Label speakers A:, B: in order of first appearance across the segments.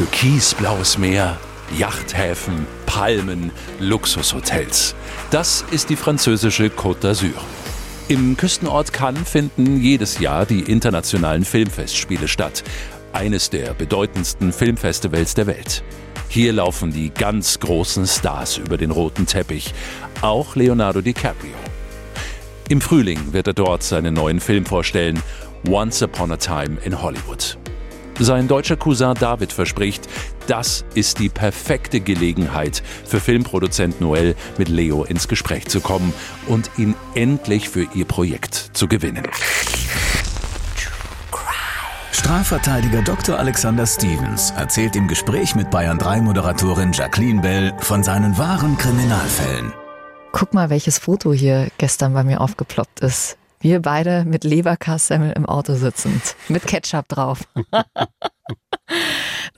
A: Türkisblaues Meer, Yachthäfen, Palmen, Luxushotels. Das ist die französische Côte d'Azur. Im Küstenort Cannes finden jedes Jahr die internationalen Filmfestspiele statt. Eines der bedeutendsten Filmfestivals der Welt. Hier laufen die ganz großen Stars über den roten Teppich, auch Leonardo DiCaprio. Im Frühling wird er dort seinen neuen Film vorstellen, Once Upon a Time in Hollywood. Sein deutscher Cousin David verspricht, das ist die perfekte Gelegenheit für Filmproduzent Noel mit Leo ins Gespräch zu kommen und ihn endlich für ihr Projekt zu gewinnen.
B: Strafverteidiger Dr. Alexander Stevens erzählt im Gespräch mit Bayern 3 Moderatorin Jacqueline Bell von seinen wahren Kriminalfällen.
C: Guck mal, welches Foto hier gestern bei mir aufgeploppt ist. Wir beide mit Leberkassemmel im Auto sitzend, mit Ketchup drauf.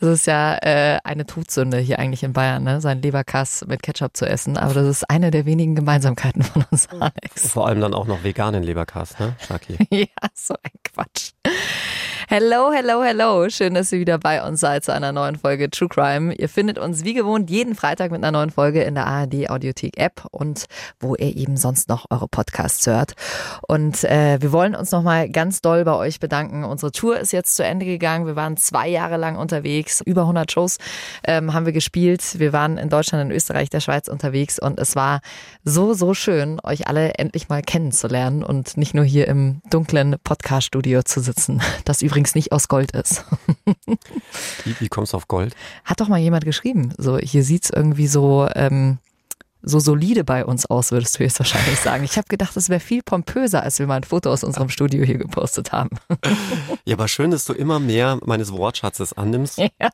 C: Das ist ja äh, eine Todsünde hier eigentlich in Bayern, ne? sein Leberkass mit Ketchup zu essen. Aber das ist eine der wenigen Gemeinsamkeiten von uns, Alex.
D: Vor allem dann auch noch veganen Leberkass, ne, Shaki?
C: ja, so ein Quatsch. Hello, hello, hello. Schön, dass ihr wieder bei uns seid zu einer neuen Folge True Crime. Ihr findet uns wie gewohnt jeden Freitag mit einer neuen Folge in der ARD Audiothek App und wo ihr eben sonst noch eure Podcasts hört. Und äh, wir wollen uns nochmal ganz doll bei euch bedanken. Unsere Tour ist jetzt zu Ende gegangen. Wir waren zwei Jahre lang unterwegs. Über 100 Shows ähm, haben wir gespielt. Wir waren in Deutschland, in Österreich, der Schweiz unterwegs und es war so, so schön, euch alle endlich mal kennenzulernen und nicht nur hier im dunklen Podcast-Studio zu sitzen, das übrigens nicht aus Gold ist.
D: Wie, wie kommst du auf Gold?
C: Hat doch mal jemand geschrieben. So, hier sieht's irgendwie so, ähm, so solide bei uns aus, würdest du jetzt wahrscheinlich sagen. Ich habe gedacht, es wäre viel pompöser, als wir mal ein Foto aus unserem Studio hier gepostet haben.
D: Ja, aber schön, dass du immer mehr meines Wortschatzes annimmst.
C: Ja.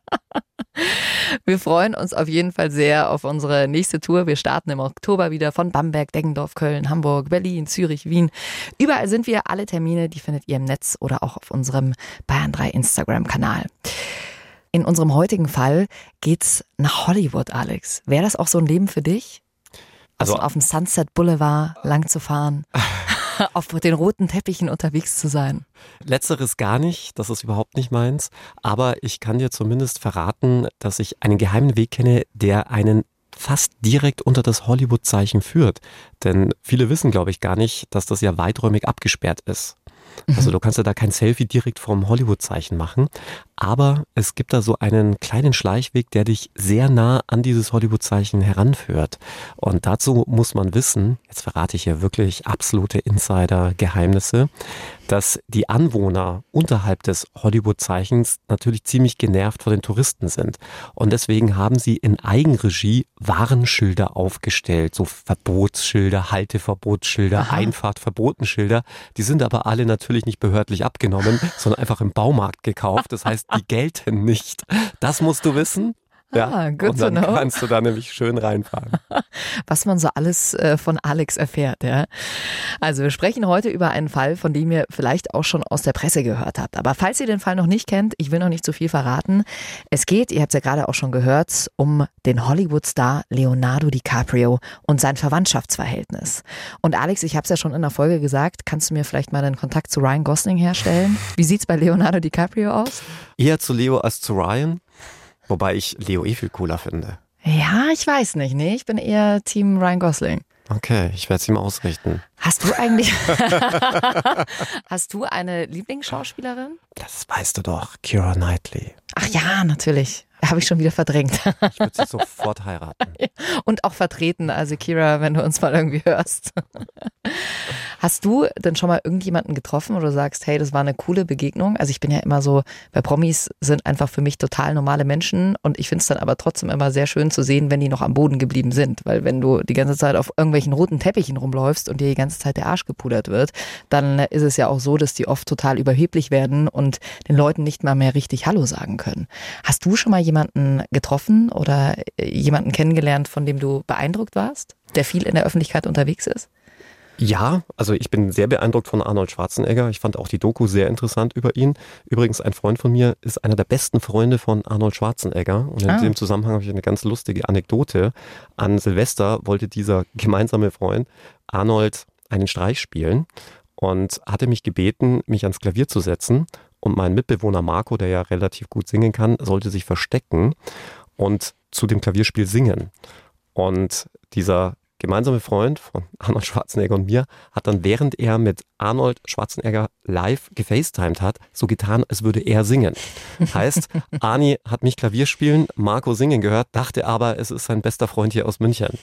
C: Wir freuen uns auf jeden Fall sehr auf unsere nächste Tour. Wir starten im Oktober wieder von Bamberg, Deggendorf, Köln, Hamburg, Berlin, Zürich, Wien. Überall sind wir. Alle Termine, die findet ihr im Netz oder auch auf unserem Bayern 3 Instagram-Kanal. In unserem heutigen Fall geht's nach Hollywood, Alex. Wäre das auch so ein Leben für dich? Also,
D: Also-
C: auf dem Sunset Boulevard lang zu fahren, auf den roten Teppichen unterwegs zu sein.
D: Letzteres gar nicht, das ist überhaupt nicht meins. Aber ich kann dir zumindest verraten, dass ich einen geheimen Weg kenne, der einen fast direkt unter das Hollywood-Zeichen führt. Denn viele wissen, glaube ich, gar nicht, dass das ja weiträumig abgesperrt ist. Also du kannst ja da kein Selfie direkt vom Hollywood-Zeichen machen, aber es gibt da so einen kleinen Schleichweg, der dich sehr nah an dieses Hollywood-Zeichen heranführt. Und dazu muss man wissen, jetzt verrate ich hier wirklich absolute Insider-Geheimnisse, dass die Anwohner unterhalb des Hollywood-Zeichens natürlich ziemlich genervt vor den Touristen sind. Und deswegen haben sie in Eigenregie Warnschilder aufgestellt, so Verbotsschilder, Halteverbotsschilder, Einfahrtverbotenschilder. Die sind aber alle natürlich nicht behördlich abgenommen, sondern einfach im Baumarkt gekauft. Das heißt, die gelten nicht. Das musst du wissen.
C: Ah, good
D: und
C: to
D: dann
C: know.
D: kannst du da nämlich schön reinfahren.
C: was man so alles äh, von Alex erfährt. Ja. Also wir sprechen heute über einen Fall, von dem ihr vielleicht auch schon aus der Presse gehört habt. Aber falls ihr den Fall noch nicht kennt, ich will noch nicht zu viel verraten. Es geht, ihr habt es ja gerade auch schon gehört, um den Hollywood-Star Leonardo DiCaprio und sein Verwandtschaftsverhältnis. Und Alex, ich habe es ja schon in der Folge gesagt, kannst du mir vielleicht mal einen Kontakt zu Ryan Gosling herstellen? Wie sieht's bei Leonardo DiCaprio aus?
D: Eher zu Leo als zu Ryan, wobei ich Leo eh viel cooler finde.
C: Ja, ich weiß nicht, nee, ich bin eher Team Ryan Gosling.
D: Okay, ich werde es ihm ausrichten.
C: Hast du eigentlich, hast du eine Lieblingsschauspielerin?
D: Das weißt du doch, Kira Knightley.
C: Ach ja, natürlich. Habe ich schon wieder verdrängt.
D: Ich würde sie sofort heiraten.
C: Und auch vertreten. Also Kira, wenn du uns mal irgendwie hörst. Hast du denn schon mal irgendjemanden getroffen, wo du sagst, hey, das war eine coole Begegnung? Also ich bin ja immer so, bei Promis sind einfach für mich total normale Menschen und ich finde es dann aber trotzdem immer sehr schön zu sehen, wenn die noch am Boden geblieben sind. Weil wenn du die ganze Zeit auf irgendwelchen roten Teppichen rumläufst und dir die ganze Zeit der Arsch gepudert wird, dann ist es ja auch so, dass die oft total überheblich werden und den Leuten nicht mal mehr richtig Hallo sagen können. Hast du schon mal jemanden getroffen oder jemanden kennengelernt, von dem du beeindruckt warst, der viel in der Öffentlichkeit unterwegs ist?
D: Ja, also ich bin sehr beeindruckt von Arnold Schwarzenegger. Ich fand auch die Doku sehr interessant über ihn. Übrigens, ein Freund von mir ist einer der besten Freunde von Arnold Schwarzenegger. Und in ah. dem Zusammenhang habe ich eine ganz lustige Anekdote. An Silvester wollte dieser gemeinsame Freund Arnold einen Streich spielen und hatte mich gebeten, mich ans Klavier zu setzen. Und mein Mitbewohner Marco, der ja relativ gut singen kann, sollte sich verstecken und zu dem Klavierspiel singen. Und dieser gemeinsame Freund von Arnold Schwarzenegger und mir hat dann, während er mit Arnold Schwarzenegger live gefacetimed hat, so getan, als würde er singen. Heißt, Arnie hat mich Klavier spielen, Marco singen gehört, dachte aber, es ist sein bester Freund hier aus München.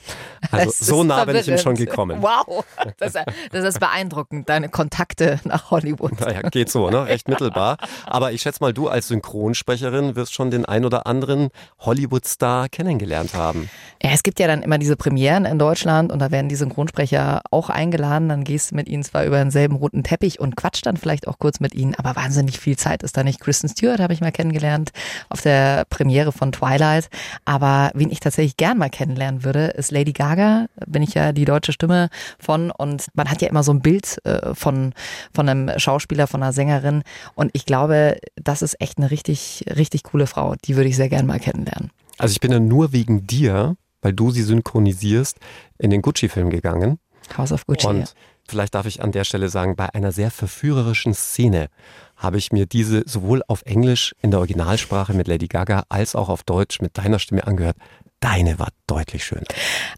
D: Also so nah bin ich ihm schon gekommen.
C: Wow, das ist, das ist beeindruckend, deine Kontakte nach Hollywood.
D: Naja, geht so, ne? Recht mittelbar. Aber ich schätze mal, du als Synchronsprecherin wirst schon den ein oder anderen Hollywood-Star kennengelernt haben.
C: Ja, es gibt ja dann immer diese Premieren in Deutschland und da werden die Synchronsprecher auch eingeladen. Dann gehst du mit ihnen zwar über denselben roten Teppich und quatscht dann vielleicht auch kurz mit ihnen, aber wahnsinnig viel Zeit ist da nicht. Kristen Stewart habe ich mal kennengelernt auf der Premiere von Twilight. Aber wen ich tatsächlich gern mal kennenlernen würde, ist Lady Gaga. Bin ich ja die deutsche Stimme von und man hat ja immer so ein Bild äh, von, von einem Schauspieler, von einer Sängerin und ich glaube, das ist echt eine richtig, richtig coole Frau. Die würde ich sehr gern mal kennenlernen.
D: Also ich bin ja nur wegen dir, weil du sie synchronisierst, in den Gucci-Film gegangen.
C: House of Gucci.
D: Und vielleicht darf ich an der Stelle sagen, bei einer sehr verführerischen Szene habe ich mir diese sowohl auf Englisch in der Originalsprache mit Lady Gaga als auch auf Deutsch mit deiner Stimme angehört. Deine war deutlich schöner.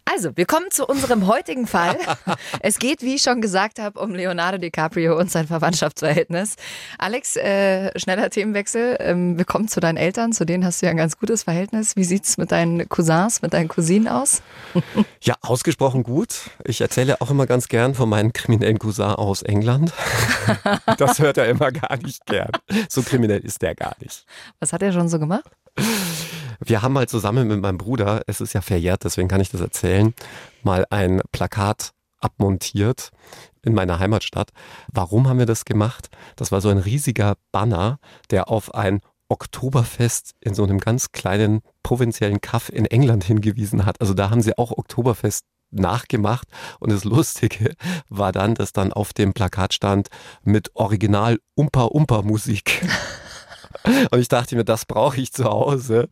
C: Also, wir kommen zu unserem heutigen Fall. es geht, wie ich schon gesagt habe, um Leonardo DiCaprio und sein Verwandtschaftsverhältnis. Alex, äh, schneller Themenwechsel. Ähm, wir kommen zu deinen Eltern, zu denen hast du ja ein ganz gutes Verhältnis. Wie sieht es mit deinen Cousins, mit deinen Cousinen aus?
D: ja, ausgesprochen gut. Ich erzähle auch immer ganz gern von meinem kriminellen Cousin aus England. das hört er immer gar nicht gern. So kriminell ist der gar nicht.
C: Was hat er schon so gemacht?
D: Wir haben mal zusammen mit meinem Bruder, es ist ja verjährt, deswegen kann ich das erzählen, mal ein Plakat abmontiert in meiner Heimatstadt. Warum haben wir das gemacht? Das war so ein riesiger Banner, der auf ein Oktoberfest in so einem ganz kleinen provinziellen Kaff in England hingewiesen hat. Also da haben sie auch Oktoberfest nachgemacht und das Lustige war dann, dass dann auf dem Plakat stand mit Original Umpa Umpa Musik. Und ich dachte mir, das brauche ich zu Hause.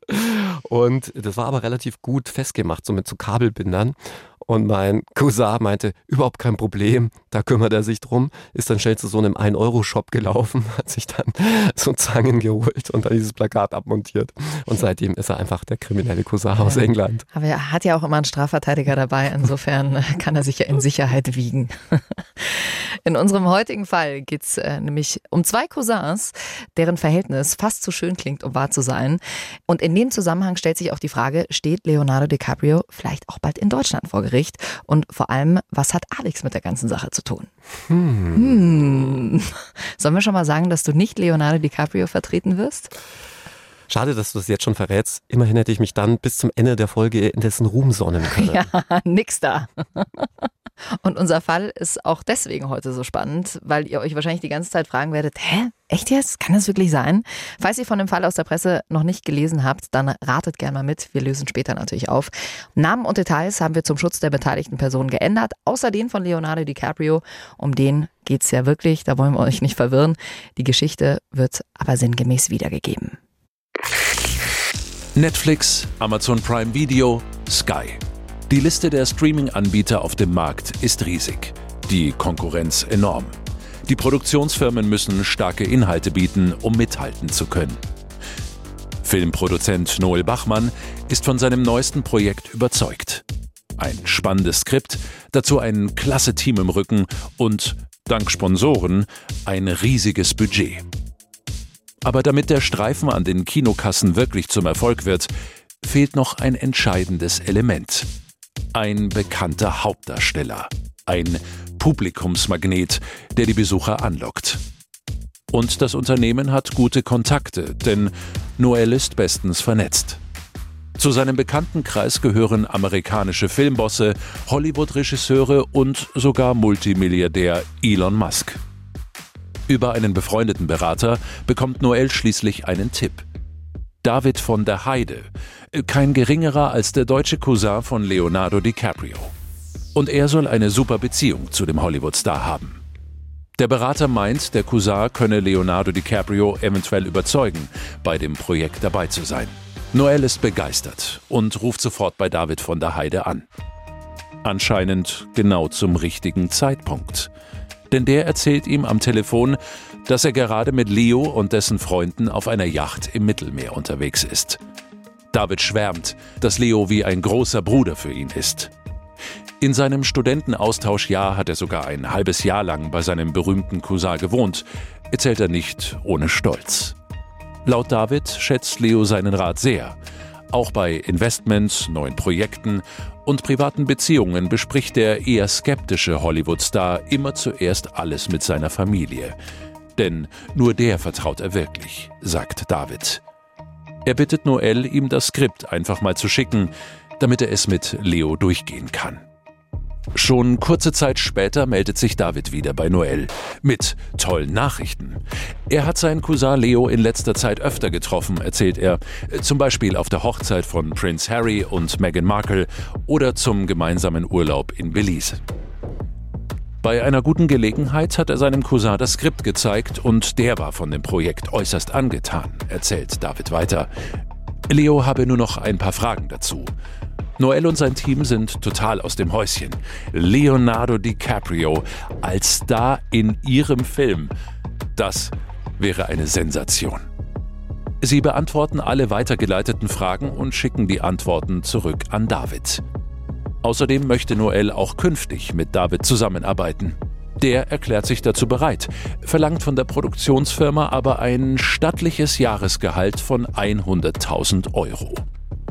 D: Und das war aber relativ gut festgemacht, so mit so Kabelbindern. Und mein Cousin meinte, überhaupt kein Problem, da kümmert er sich drum. Ist dann schnell zu so einem 1-Euro-Shop gelaufen, hat sich dann so Zangen geholt und dann dieses Plakat abmontiert. Und seitdem ist er einfach der kriminelle Cousin ja. aus England.
C: Aber er hat ja auch immer einen Strafverteidiger dabei, insofern kann er sich ja in Sicherheit wiegen. In unserem heutigen Fall geht es äh, nämlich um zwei Cousins, deren Verhältnis fast zu schön klingt, um wahr zu sein. Und in dem Zusammenhang stellt sich auch die Frage, steht Leonardo DiCaprio vielleicht auch bald in Deutschland vor Gericht? Und vor allem, was hat Alex mit der ganzen Sache zu tun? Hm. Hm. Sollen wir schon mal sagen, dass du nicht Leonardo DiCaprio vertreten wirst?
D: Schade, dass du das jetzt schon verrätst. Immerhin hätte ich mich dann bis zum Ende der Folge in dessen Ruhm sonnen können.
C: Ja, nix da. Und unser Fall ist auch deswegen heute so spannend, weil ihr euch wahrscheinlich die ganze Zeit fragen werdet, hä? Echt jetzt? Kann das wirklich sein? Falls ihr von dem Fall aus der Presse noch nicht gelesen habt, dann ratet gerne mal mit. Wir lösen später natürlich auf. Namen und Details haben wir zum Schutz der beteiligten Personen geändert, außer den von Leonardo DiCaprio. Um den geht's ja wirklich, da wollen wir euch nicht verwirren. Die Geschichte wird aber sinngemäß wiedergegeben.
A: Netflix, Amazon Prime Video, Sky. Die Liste der Streaming-Anbieter auf dem Markt ist riesig. Die Konkurrenz enorm. Die Produktionsfirmen müssen starke Inhalte bieten, um mithalten zu können. Filmproduzent Noel Bachmann ist von seinem neuesten Projekt überzeugt. Ein spannendes Skript, dazu ein klasse Team im Rücken und, dank Sponsoren, ein riesiges Budget. Aber damit der Streifen an den Kinokassen wirklich zum Erfolg wird, fehlt noch ein entscheidendes Element. Ein bekannter Hauptdarsteller. Ein Publikumsmagnet, der die Besucher anlockt. Und das Unternehmen hat gute Kontakte, denn Noel ist bestens vernetzt. Zu seinem Bekanntenkreis gehören amerikanische Filmbosse, Hollywood-Regisseure und sogar Multimilliardär Elon Musk. Über einen befreundeten Berater bekommt Noel schließlich einen Tipp. David von der Heide, kein geringerer als der deutsche Cousin von Leonardo DiCaprio. Und er soll eine super Beziehung zu dem Hollywood-Star haben. Der Berater meint, der Cousin könne Leonardo DiCaprio eventuell überzeugen, bei dem Projekt dabei zu sein. Noel ist begeistert und ruft sofort bei David von der Heide an. Anscheinend genau zum richtigen Zeitpunkt. Denn der erzählt ihm am Telefon, dass er gerade mit Leo und dessen Freunden auf einer Yacht im Mittelmeer unterwegs ist. David schwärmt, dass Leo wie ein großer Bruder für ihn ist. In seinem Studentenaustauschjahr hat er sogar ein halbes Jahr lang bei seinem berühmten Cousin gewohnt, erzählt er nicht ohne Stolz. Laut David schätzt Leo seinen Rat sehr. Auch bei Investments, neuen Projekten und privaten Beziehungen bespricht der eher skeptische Hollywood-Star immer zuerst alles mit seiner Familie. Denn nur der vertraut er wirklich, sagt David. Er bittet Noel, ihm das Skript einfach mal zu schicken, damit er es mit Leo durchgehen kann. Schon kurze Zeit später meldet sich David wieder bei Noel mit tollen Nachrichten. Er hat seinen Cousin Leo in letzter Zeit öfter getroffen, erzählt er, zum Beispiel auf der Hochzeit von Prince Harry und Meghan Markle oder zum gemeinsamen Urlaub in Belize. Bei einer guten Gelegenheit hat er seinem Cousin das Skript gezeigt und der war von dem Projekt äußerst angetan, erzählt David weiter. Leo habe nur noch ein paar Fragen dazu. Noel und sein Team sind total aus dem Häuschen. Leonardo DiCaprio als Star in ihrem Film. Das wäre eine Sensation. Sie beantworten alle weitergeleiteten Fragen und schicken die Antworten zurück an David. Außerdem möchte Noel auch künftig mit David zusammenarbeiten. Der erklärt sich dazu bereit, verlangt von der Produktionsfirma aber ein stattliches Jahresgehalt von 100.000 Euro.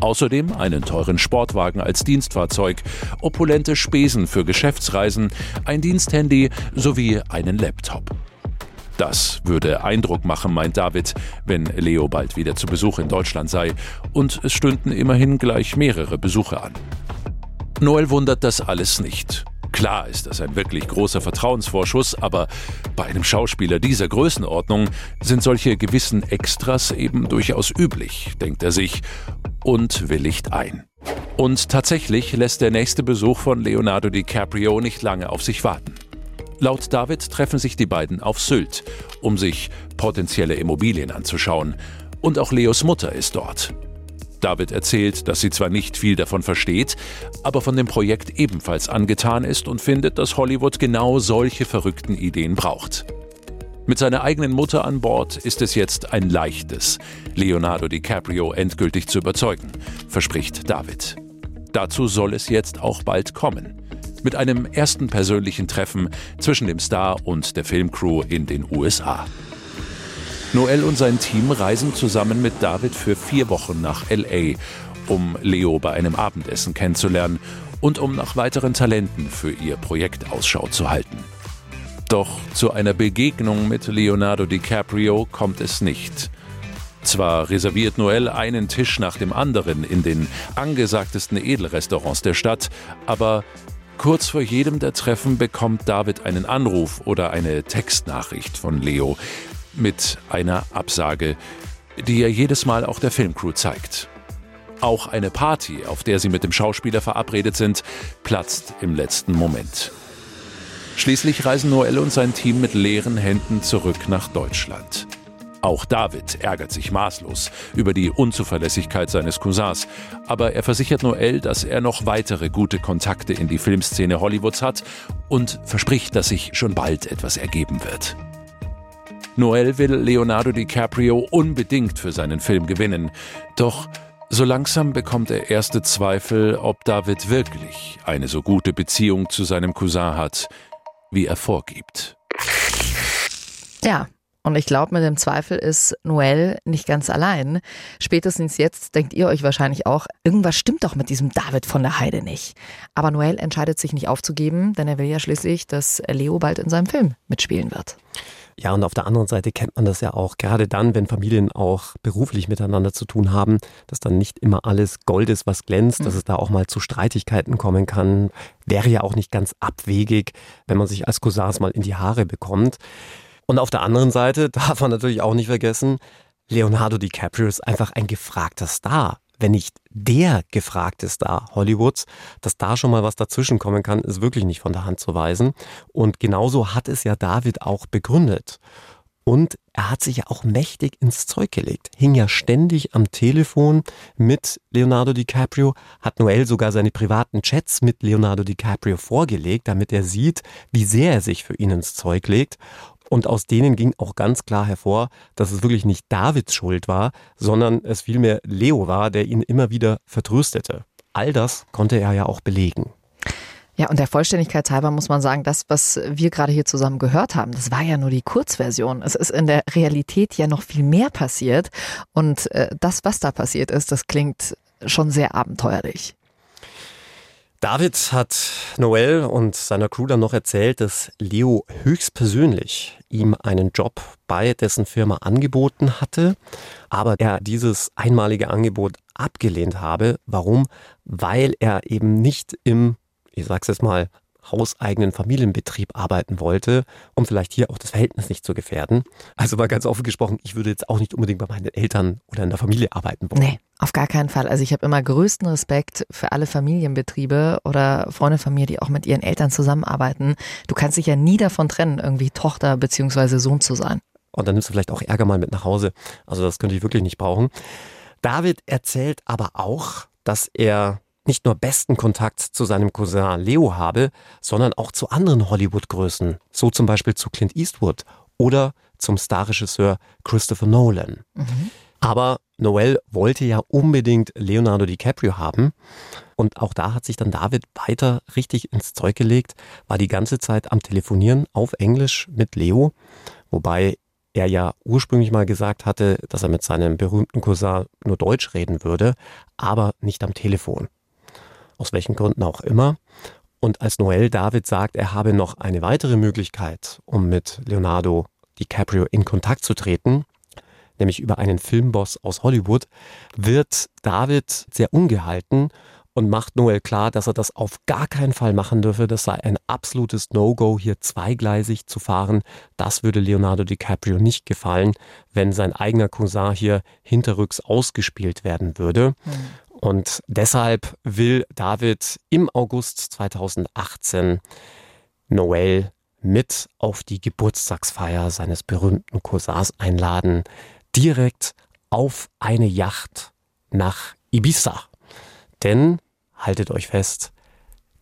A: Außerdem einen teuren Sportwagen als Dienstfahrzeug, opulente Spesen für Geschäftsreisen, ein Diensthandy sowie einen Laptop. Das würde Eindruck machen, meint David, wenn Leo bald wieder zu Besuch in Deutschland sei, und es stünden immerhin gleich mehrere Besuche an. Noel wundert das alles nicht. Klar ist das ein wirklich großer Vertrauensvorschuss, aber bei einem Schauspieler dieser Größenordnung sind solche gewissen Extras eben durchaus üblich, denkt er sich und willigt ein. Und tatsächlich lässt der nächste Besuch von Leonardo DiCaprio nicht lange auf sich warten. Laut David treffen sich die beiden auf Sylt, um sich potenzielle Immobilien anzuschauen. Und auch Leos Mutter ist dort. David erzählt, dass sie zwar nicht viel davon versteht, aber von dem Projekt ebenfalls angetan ist und findet, dass Hollywood genau solche verrückten Ideen braucht. Mit seiner eigenen Mutter an Bord ist es jetzt ein leichtes, Leonardo DiCaprio endgültig zu überzeugen, verspricht David. Dazu soll es jetzt auch bald kommen. Mit einem ersten persönlichen Treffen zwischen dem Star und der Filmcrew in den USA. Noel und sein Team reisen zusammen mit David für vier Wochen nach LA, um Leo bei einem Abendessen kennenzulernen und um nach weiteren Talenten für ihr Projekt Ausschau zu halten. Doch zu einer Begegnung mit Leonardo DiCaprio kommt es nicht. Zwar reserviert Noel einen Tisch nach dem anderen in den angesagtesten Edelrestaurants der Stadt, aber kurz vor jedem der Treffen bekommt David einen Anruf oder eine Textnachricht von Leo, mit einer Absage, die er jedes Mal auch der Filmcrew zeigt. Auch eine Party, auf der sie mit dem Schauspieler verabredet sind, platzt im letzten Moment. Schließlich reisen Noel und sein Team mit leeren Händen zurück nach Deutschland. Auch David ärgert sich maßlos über die Unzuverlässigkeit seines Cousins, aber er versichert Noel, dass er noch weitere gute Kontakte in die Filmszene Hollywoods hat und verspricht, dass sich schon bald etwas ergeben wird. Noel will Leonardo DiCaprio unbedingt für seinen Film gewinnen. Doch so langsam bekommt er erste Zweifel, ob David wirklich eine so gute Beziehung zu seinem Cousin hat, wie er vorgibt.
C: Ja, Und ich glaube, mit dem Zweifel ist Noel nicht ganz allein. Spätestens jetzt denkt ihr euch wahrscheinlich auch, irgendwas stimmt doch mit diesem David von der Heide nicht. Aber Noel entscheidet sich nicht aufzugeben, denn er will ja schließlich, dass Leo bald in seinem Film mitspielen wird.
D: Ja, und auf der anderen Seite kennt man das ja auch, gerade dann, wenn Familien auch beruflich miteinander zu tun haben, dass dann nicht immer alles Gold ist, was glänzt, mhm. dass es da auch mal zu Streitigkeiten kommen kann. Wäre ja auch nicht ganz abwegig, wenn man sich als Cousins mal in die Haare bekommt. Und auf der anderen Seite darf man natürlich auch nicht vergessen, Leonardo DiCaprio ist einfach ein gefragter Star. Wenn nicht der gefragte Star Hollywoods, dass da schon mal was dazwischen kommen kann, ist wirklich nicht von der Hand zu weisen. Und genauso hat es ja David auch begründet. Und er hat sich ja auch mächtig ins Zeug gelegt, hing ja ständig am Telefon mit Leonardo DiCaprio, hat Noel sogar seine privaten Chats mit Leonardo DiCaprio vorgelegt, damit er sieht, wie sehr er sich für ihn ins Zeug legt. Und aus denen ging auch ganz klar hervor, dass es wirklich nicht Davids Schuld war, sondern es vielmehr Leo war, der ihn immer wieder vertröstete. All das konnte er ja auch belegen.
C: Ja, und der Vollständigkeit halber muss man sagen, das, was wir gerade hier zusammen gehört haben, das war ja nur die Kurzversion. Es ist in der Realität ja noch viel mehr passiert. Und äh, das, was da passiert ist, das klingt schon sehr abenteuerlich.
D: David hat Noel und seiner Crew dann noch erzählt, dass Leo höchstpersönlich ihm einen Job bei dessen Firma angeboten hatte, aber er dieses einmalige Angebot abgelehnt habe. Warum? Weil er eben nicht im, ich sag's jetzt mal, hauseigenen Familienbetrieb arbeiten wollte, um vielleicht hier auch das Verhältnis nicht zu gefährden. Also mal ganz offen gesprochen, ich würde jetzt auch nicht unbedingt bei meinen Eltern oder in der Familie arbeiten wollen.
C: Nee, auf gar keinen Fall. Also ich habe immer größten Respekt für alle Familienbetriebe oder Freunde von mir, die auch mit ihren Eltern zusammenarbeiten. Du kannst dich ja nie davon trennen, irgendwie Tochter beziehungsweise Sohn zu sein.
D: Und dann nimmst du vielleicht auch Ärger mal mit nach Hause. Also das könnte ich wirklich nicht brauchen. David erzählt aber auch, dass er nicht nur besten Kontakt zu seinem Cousin Leo habe, sondern auch zu anderen Hollywood-Größen, so zum Beispiel zu Clint Eastwood oder zum Starregisseur Christopher Nolan. Mhm. Aber Noel wollte ja unbedingt Leonardo DiCaprio haben. Und auch da hat sich dann David weiter richtig ins Zeug gelegt, war die ganze Zeit am Telefonieren auf Englisch mit Leo, wobei er ja ursprünglich mal gesagt hatte, dass er mit seinem berühmten Cousin nur Deutsch reden würde, aber nicht am Telefon aus welchen Gründen auch immer. Und als Noel David sagt, er habe noch eine weitere Möglichkeit, um mit Leonardo DiCaprio in Kontakt zu treten, nämlich über einen Filmboss aus Hollywood, wird David sehr ungehalten und macht Noel klar, dass er das auf gar keinen Fall machen dürfe. Das sei ein absolutes No-Go, hier zweigleisig zu fahren. Das würde Leonardo DiCaprio nicht gefallen, wenn sein eigener Cousin hier hinterrücks ausgespielt werden würde. Mhm. Und deshalb will David im August 2018 Noel mit auf die Geburtstagsfeier seines berühmten Cousins einladen, direkt auf eine Yacht nach Ibiza. Denn, haltet euch fest,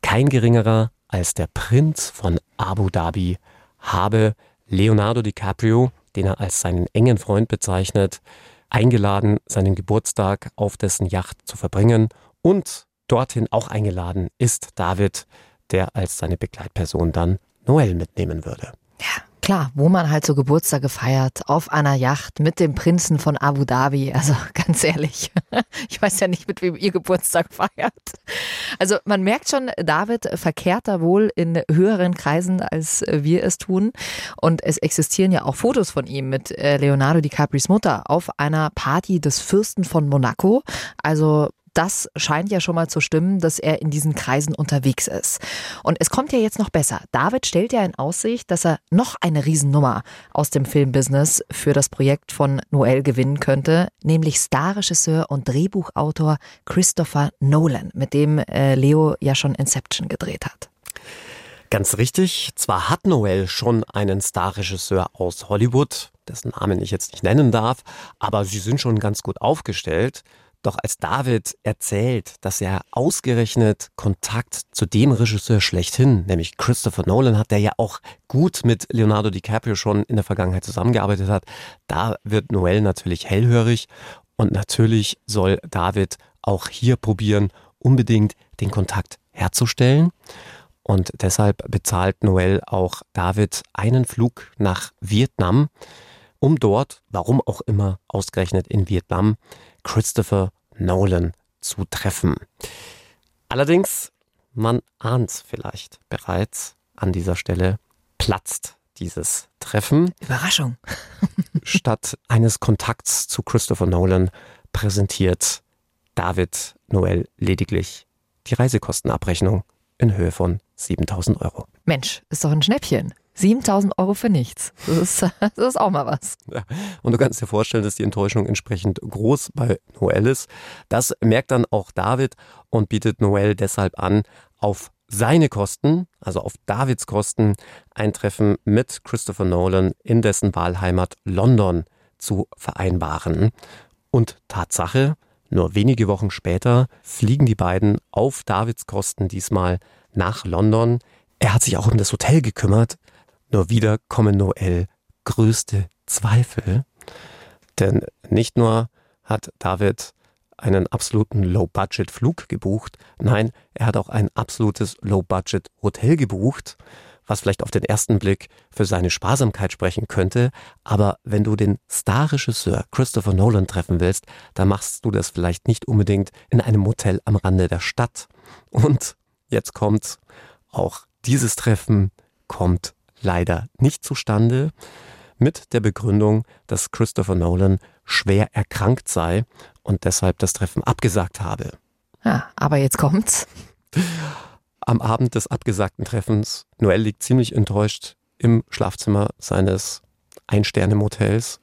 D: kein geringerer als der Prinz von Abu Dhabi habe Leonardo DiCaprio, den er als seinen engen Freund bezeichnet, eingeladen, seinen Geburtstag auf dessen Yacht zu verbringen. Und dorthin auch eingeladen ist David, der als seine Begleitperson dann Noel mitnehmen würde.
C: Ja, klar, wo man halt so Geburtstag feiert, auf einer Yacht mit dem Prinzen von Abu Dhabi. Also ganz ehrlich, ich weiß ja nicht, mit wem ihr Geburtstag feiert. Also man merkt schon, David verkehrt da wohl in höheren Kreisen, als wir es tun. Und es existieren ja auch Fotos von ihm mit äh, Leonardo DiCapris Mutter auf einer Party des Fürsten von Monaco. Also das scheint ja schon mal zu stimmen, dass er in diesen Kreisen unterwegs ist. Und es kommt ja jetzt noch besser. David stellt ja in Aussicht, dass er noch eine Riesennummer aus dem Filmbusiness für das Projekt von Noel gewinnen könnte, nämlich Starregisseur und Drehbuchautor Christopher Nolan, mit dem äh, Leo ja schon Inception gedreht hat.
D: Ganz richtig. Zwar hat Noel schon einen Starregisseur aus Hollywood, dessen Namen ich jetzt nicht nennen darf, aber sie sind schon ganz gut aufgestellt. Doch als David erzählt, dass er ausgerechnet Kontakt zu dem Regisseur schlechthin, nämlich Christopher Nolan hat, der ja auch gut mit Leonardo DiCaprio schon in der Vergangenheit zusammengearbeitet hat, da wird Noel natürlich hellhörig und natürlich soll David auch hier probieren, unbedingt den Kontakt herzustellen. Und deshalb bezahlt Noel auch David einen Flug nach Vietnam um dort, warum auch immer, ausgerechnet in Vietnam, Christopher Nolan zu treffen. Allerdings, man ahnt vielleicht bereits an dieser Stelle, platzt dieses Treffen.
C: Überraschung.
D: Statt eines Kontakts zu Christopher Nolan präsentiert David Noel lediglich die Reisekostenabrechnung in Höhe von 7000 Euro.
C: Mensch, ist doch ein Schnäppchen. 7000 Euro für nichts. Das ist, das ist auch mal was.
D: Ja. Und du kannst dir vorstellen, dass die Enttäuschung entsprechend groß bei Noel ist. Das merkt dann auch David und bietet Noel deshalb an, auf seine Kosten, also auf Davids Kosten, ein Treffen mit Christopher Nolan in dessen Wahlheimat London zu vereinbaren. Und Tatsache, nur wenige Wochen später fliegen die beiden auf Davids Kosten diesmal nach London. Er hat sich auch um das Hotel gekümmert. Nur wieder kommen Noel größte Zweifel. Denn nicht nur hat David einen absoluten Low-Budget-Flug gebucht. Nein, er hat auch ein absolutes Low-Budget-Hotel gebucht, was vielleicht auf den ersten Blick für seine Sparsamkeit sprechen könnte. Aber wenn du den Starregisseur Christopher Nolan treffen willst, dann machst du das vielleicht nicht unbedingt in einem Hotel am Rande der Stadt. Und jetzt kommt auch dieses Treffen kommt leider nicht zustande mit der Begründung, dass Christopher Nolan schwer erkrankt sei und deshalb das Treffen abgesagt habe.
C: Ja, aber jetzt kommt's.
D: Am Abend des abgesagten Treffens, Noel liegt ziemlich enttäuscht im Schlafzimmer seines Ein-Sterne-Motels,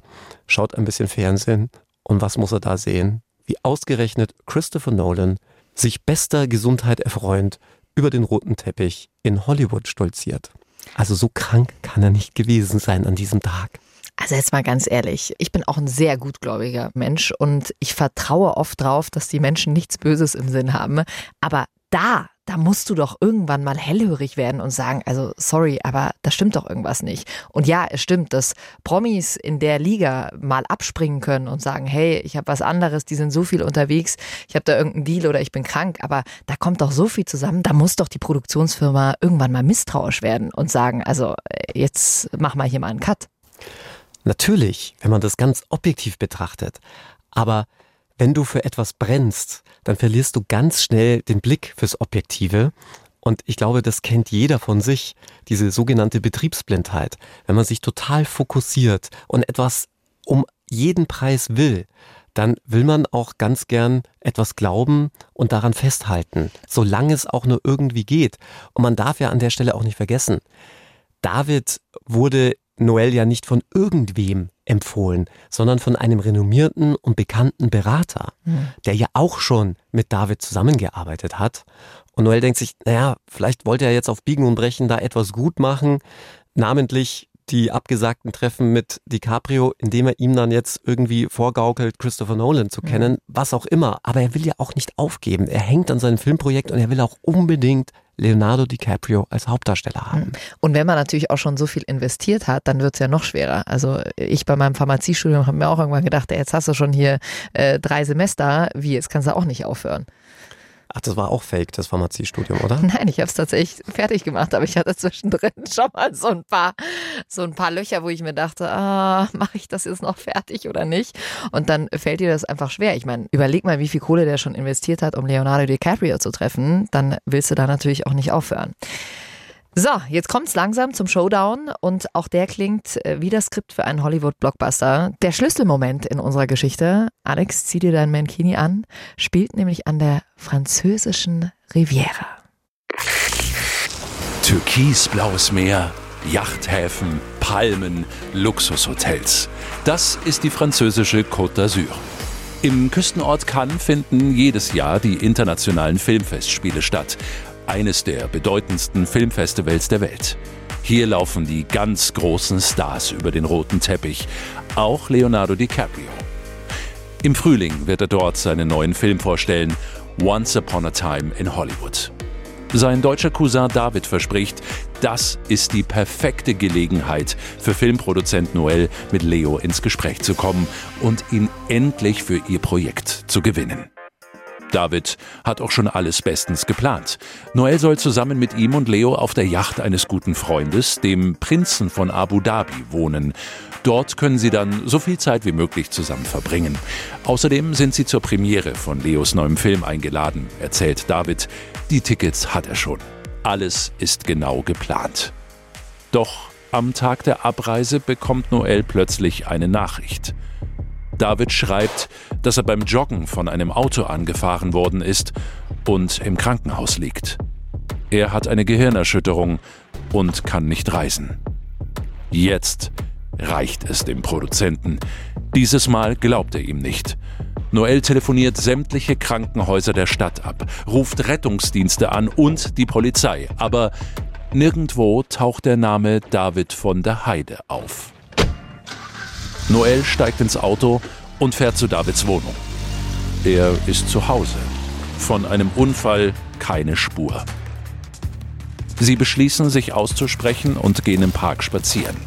D: schaut ein bisschen Fernsehen und was muss er da sehen? Wie ausgerechnet Christopher Nolan sich bester Gesundheit erfreuend über den roten Teppich in Hollywood stolziert. Also so krank kann er nicht gewesen sein an diesem Tag.
C: Also jetzt mal ganz ehrlich, ich bin auch ein sehr gutgläubiger Mensch und ich vertraue oft drauf, dass die Menschen nichts Böses im Sinn haben. Aber da, da musst du doch irgendwann mal hellhörig werden und sagen, also sorry, aber da stimmt doch irgendwas nicht. Und ja, es stimmt, dass Promis in der Liga mal abspringen können und sagen, hey, ich habe was anderes, die sind so viel unterwegs, ich habe da irgendeinen Deal oder ich bin krank, aber da kommt doch so viel zusammen, da muss doch die Produktionsfirma irgendwann mal misstrauisch werden und sagen, also jetzt mach mal hier mal einen Cut.
D: Natürlich, wenn man das ganz objektiv betrachtet. Aber wenn du für etwas brennst, dann verlierst du ganz schnell den Blick fürs Objektive. Und ich glaube, das kennt jeder von sich, diese sogenannte Betriebsblindheit. Wenn man sich total fokussiert und etwas um jeden Preis will, dann will man auch ganz gern etwas glauben und daran festhalten, solange es auch nur irgendwie geht. Und man darf ja an der Stelle auch nicht vergessen, David wurde Noel ja nicht von irgendwem empfohlen, sondern von einem renommierten und bekannten Berater, mhm. der ja auch schon mit David zusammengearbeitet hat. Und Noel denkt sich, naja, vielleicht wollte er jetzt auf Biegen und Brechen da etwas gut machen, namentlich die abgesagten Treffen mit DiCaprio, indem er ihm dann jetzt irgendwie vorgaukelt, Christopher Nolan zu kennen, mhm. was auch immer. Aber er will ja auch nicht aufgeben. Er hängt an seinem Filmprojekt und er will auch unbedingt Leonardo DiCaprio als Hauptdarsteller haben.
C: Und wenn man natürlich auch schon so viel investiert hat, dann wird es ja noch schwerer. Also ich bei meinem Pharmaziestudium habe mir auch irgendwann gedacht, jetzt hast du schon hier äh, drei Semester, wie, jetzt kannst du auch nicht aufhören.
D: Ach, das war auch fake, das Pharmaziestudium, oder?
C: Nein, ich habe es tatsächlich fertig gemacht, aber ich hatte zwischendrin schon mal so ein paar, so ein paar Löcher, wo ich mir dachte, ah, mache ich das jetzt noch fertig oder nicht? Und dann fällt dir das einfach schwer. Ich meine, überleg mal, wie viel Kohle der schon investiert hat, um Leonardo DiCaprio zu treffen. Dann willst du da natürlich auch nicht aufhören. So, jetzt kommt's langsam zum Showdown und auch der klingt äh, wie das Skript für einen Hollywood-Blockbuster. Der Schlüsselmoment in unserer Geschichte, Alex, zieh dir dein Mankini an, spielt nämlich an der französischen Riviera.
A: Türkisblaues Meer, Yachthäfen, Palmen, Luxushotels. Das ist die französische Côte d'Azur. Im Küstenort Cannes finden jedes Jahr die internationalen Filmfestspiele statt eines der bedeutendsten Filmfestivals der Welt. Hier laufen die ganz großen Stars über den roten Teppich, auch Leonardo DiCaprio. Im Frühling wird er dort seinen neuen Film vorstellen, Once Upon a Time in Hollywood. Sein deutscher Cousin David verspricht, das ist die perfekte Gelegenheit für Filmproduzent Noel mit Leo ins Gespräch zu kommen und ihn endlich für ihr Projekt zu gewinnen. David hat auch schon alles bestens geplant. Noel soll zusammen mit ihm und Leo auf der Yacht eines guten Freundes, dem Prinzen von Abu Dhabi, wohnen. Dort können sie dann so viel Zeit wie möglich zusammen verbringen. Außerdem sind sie zur Premiere von Leos neuem Film eingeladen, erzählt David. Die Tickets hat er schon. Alles ist genau geplant. Doch am Tag der Abreise bekommt Noel plötzlich eine Nachricht. David schreibt, dass er beim Joggen von einem Auto angefahren worden ist und im Krankenhaus liegt. Er hat eine Gehirnerschütterung und kann nicht reisen. Jetzt reicht es dem Produzenten. Dieses Mal glaubt er ihm nicht. Noel telefoniert sämtliche Krankenhäuser der Stadt ab, ruft Rettungsdienste an und die Polizei, aber nirgendwo taucht der Name David von der Heide auf. Noel steigt ins Auto und fährt zu Davids Wohnung. Er ist zu Hause. Von einem Unfall keine Spur. Sie beschließen, sich auszusprechen und gehen im Park spazieren.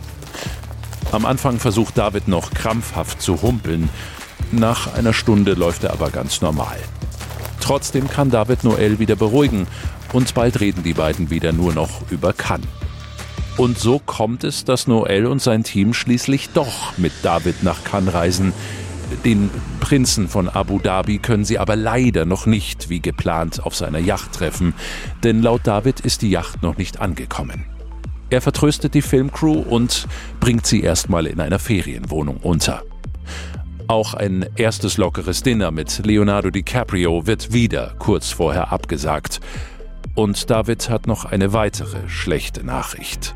A: Am Anfang versucht David noch krampfhaft zu humpeln. Nach einer Stunde läuft er aber ganz normal. Trotzdem kann David Noel wieder beruhigen und bald reden die beiden wieder nur noch über Cannes. Und so kommt es, dass Noel und sein Team schließlich doch mit David nach Cannes reisen. Den Prinzen von Abu Dhabi können sie aber leider noch nicht wie geplant auf seiner Yacht treffen, denn laut David ist die Yacht noch nicht angekommen. Er vertröstet die Filmcrew und bringt sie erstmal in einer Ferienwohnung unter. Auch ein erstes lockeres Dinner mit Leonardo DiCaprio wird wieder kurz vorher abgesagt. Und David hat noch eine weitere schlechte Nachricht.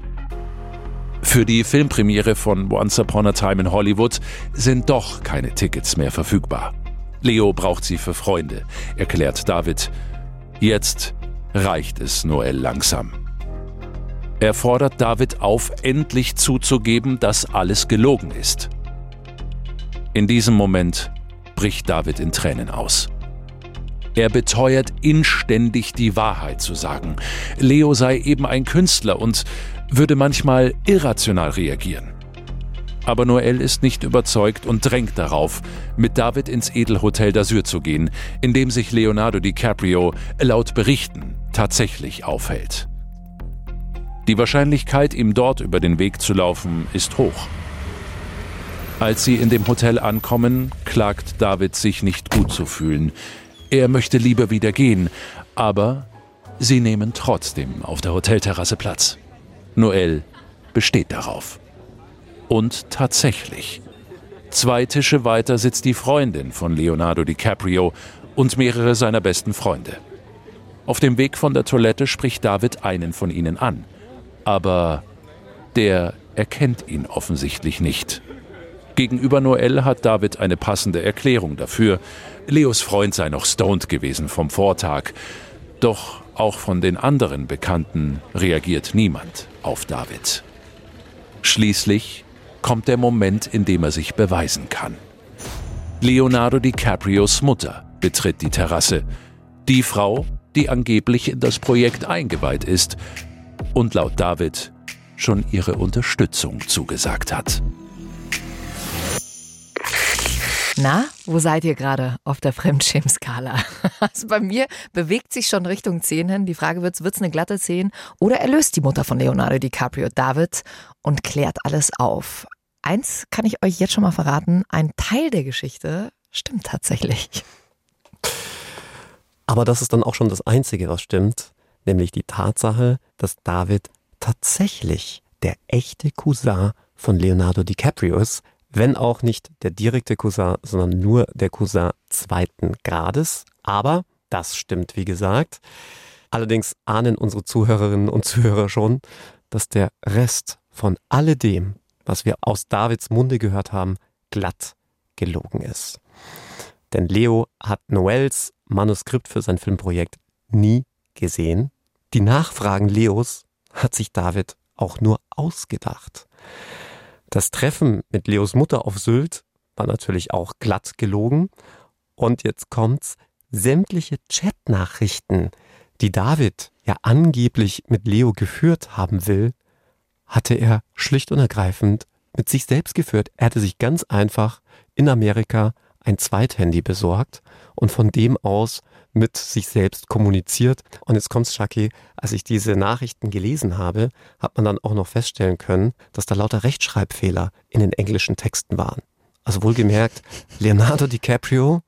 A: Für die Filmpremiere von Once Upon a Time in Hollywood sind doch keine Tickets mehr verfügbar. Leo braucht sie für Freunde, erklärt David. Jetzt reicht es Noel langsam. Er fordert David auf, endlich zuzugeben, dass alles gelogen ist. In diesem Moment bricht David in Tränen aus. Er beteuert inständig die Wahrheit zu sagen. Leo sei eben ein Künstler und würde manchmal irrational reagieren. Aber Noel ist nicht überzeugt und drängt darauf, mit David ins Edelhotel d'Azur zu gehen, in dem sich Leonardo DiCaprio laut Berichten tatsächlich aufhält. Die Wahrscheinlichkeit, ihm dort über den Weg zu laufen, ist hoch. Als sie in dem Hotel ankommen, klagt David sich nicht gut zu fühlen. Er möchte lieber wieder gehen, aber sie nehmen trotzdem auf der Hotelterrasse Platz. Noel besteht darauf. Und tatsächlich. Zwei Tische weiter sitzt die Freundin von Leonardo DiCaprio und mehrere seiner besten Freunde. Auf dem Weg von der Toilette spricht David einen von ihnen an aber der erkennt ihn offensichtlich nicht. Gegenüber Noel hat David eine passende Erklärung dafür. Leos Freund sei noch stoned gewesen vom Vortag. Doch auch von den anderen Bekannten reagiert niemand auf David. Schließlich kommt der Moment, in dem er sich beweisen kann. Leonardo DiCaprios Mutter betritt die Terrasse. Die Frau, die angeblich in das Projekt eingeweiht ist, und laut David schon ihre Unterstützung zugesagt hat.
C: Na, wo seid ihr gerade auf der Fremdschämskala? Also bei mir bewegt sich schon Richtung 10 hin. Die Frage wird, wird es eine glatte 10 oder erlöst die Mutter von Leonardo DiCaprio David und klärt alles auf? Eins kann ich euch jetzt schon mal verraten, ein Teil der Geschichte stimmt tatsächlich.
D: Aber das ist dann auch schon das Einzige, was stimmt nämlich die Tatsache, dass David tatsächlich der echte Cousin von Leonardo DiCaprio ist, wenn auch nicht der direkte Cousin, sondern nur der Cousin zweiten Grades. Aber das stimmt, wie gesagt. Allerdings ahnen unsere Zuhörerinnen und Zuhörer schon, dass der Rest von alledem, was wir aus Davids Munde gehört haben, glatt gelogen ist. Denn Leo hat Noels Manuskript für sein Filmprojekt nie gesehen. Die Nachfragen Leos hat sich David auch nur ausgedacht. Das Treffen mit Leos Mutter auf Sylt war natürlich auch glatt gelogen. Und jetzt kommt's, sämtliche Chatnachrichten, die David ja angeblich mit Leo geführt haben will, hatte er schlicht und ergreifend mit sich selbst geführt. Er hatte sich ganz einfach in Amerika ein Zweithandy besorgt und von dem aus mit sich selbst kommuniziert. Und jetzt kommt's, Shaki, als ich diese Nachrichten gelesen habe, hat man dann auch noch feststellen können, dass da lauter Rechtschreibfehler in den englischen Texten waren. Also wohlgemerkt, Leonardo DiCaprio,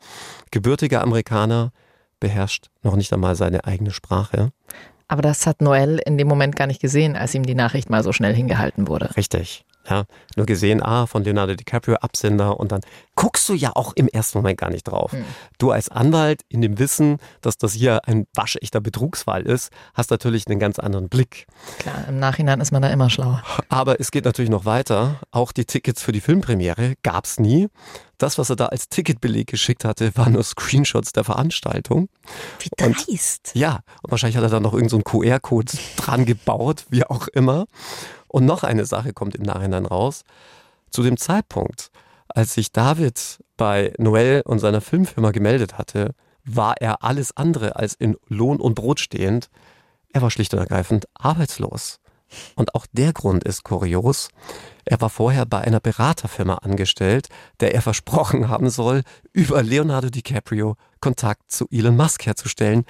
D: gebürtiger Amerikaner, beherrscht noch nicht einmal seine eigene Sprache.
C: Aber das hat Noel in dem Moment gar nicht gesehen, als ihm die Nachricht mal so schnell hingehalten wurde.
D: Richtig. Ja, nur gesehen, ah, von Leonardo DiCaprio Absender und dann guckst du ja auch im ersten Moment gar nicht drauf. Hm. Du als Anwalt in dem Wissen, dass das hier ein waschechter Betrugsfall ist, hast natürlich einen ganz anderen Blick.
C: Klar, im Nachhinein ist man da immer schlauer.
D: Aber es geht natürlich noch weiter. Auch die Tickets für die Filmpremiere gab es nie. Das, was er da als Ticketbeleg geschickt hatte, waren nur Screenshots der Veranstaltung.
C: Wie dreist.
D: Und, ja, und wahrscheinlich hat er da noch irgendeinen so QR-Code dran gebaut, wie auch immer. Und noch eine Sache kommt im Nachhinein raus. Zu dem Zeitpunkt, als sich David bei Noel und seiner Filmfirma gemeldet hatte, war er alles andere als in Lohn und Brot stehend. Er war schlicht und ergreifend arbeitslos. Und auch der Grund ist kurios. Er war vorher bei einer Beraterfirma angestellt, der er versprochen haben soll, über Leonardo DiCaprio Kontakt zu Elon Musk herzustellen,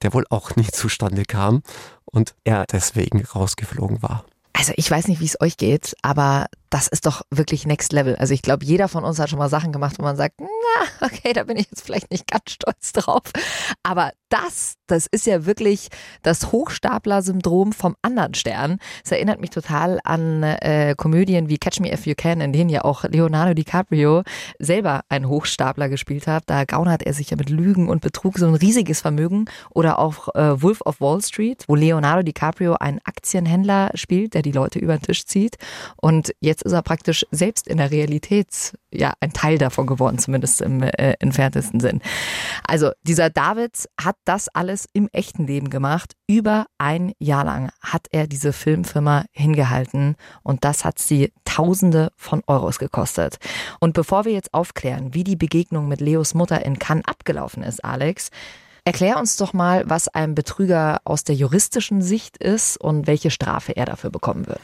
D: der wohl auch nie zustande kam und er deswegen rausgeflogen war.
C: Also ich weiß nicht, wie es euch geht, aber das ist doch wirklich Next Level. Also ich glaube, jeder von uns hat schon mal Sachen gemacht, wo man sagt, na, okay, da bin ich jetzt vielleicht nicht ganz stolz drauf. Aber das, das ist ja wirklich das Hochstapler-Syndrom vom anderen Stern. Es erinnert mich total an äh, Komödien wie Catch Me If You Can, in denen ja auch Leonardo DiCaprio selber einen Hochstapler gespielt hat. Da gaunert er sich ja mit Lügen und Betrug so ein riesiges Vermögen. Oder auch äh, Wolf of Wall Street, wo Leonardo DiCaprio einen Aktienhändler spielt, der die Leute über den Tisch zieht. Und jetzt jetzt ist er praktisch selbst in der Realität ja ein Teil davon geworden, zumindest im äh, entferntesten Sinn. Also dieser David hat das alles im echten Leben gemacht. Über ein Jahr lang hat er diese Filmfirma hingehalten und das hat sie Tausende von Euros gekostet. Und bevor wir jetzt aufklären, wie die Begegnung mit Leos Mutter in Cannes abgelaufen ist, Alex, Erklär uns doch mal, was ein Betrüger aus der juristischen Sicht ist und welche Strafe er dafür bekommen würde.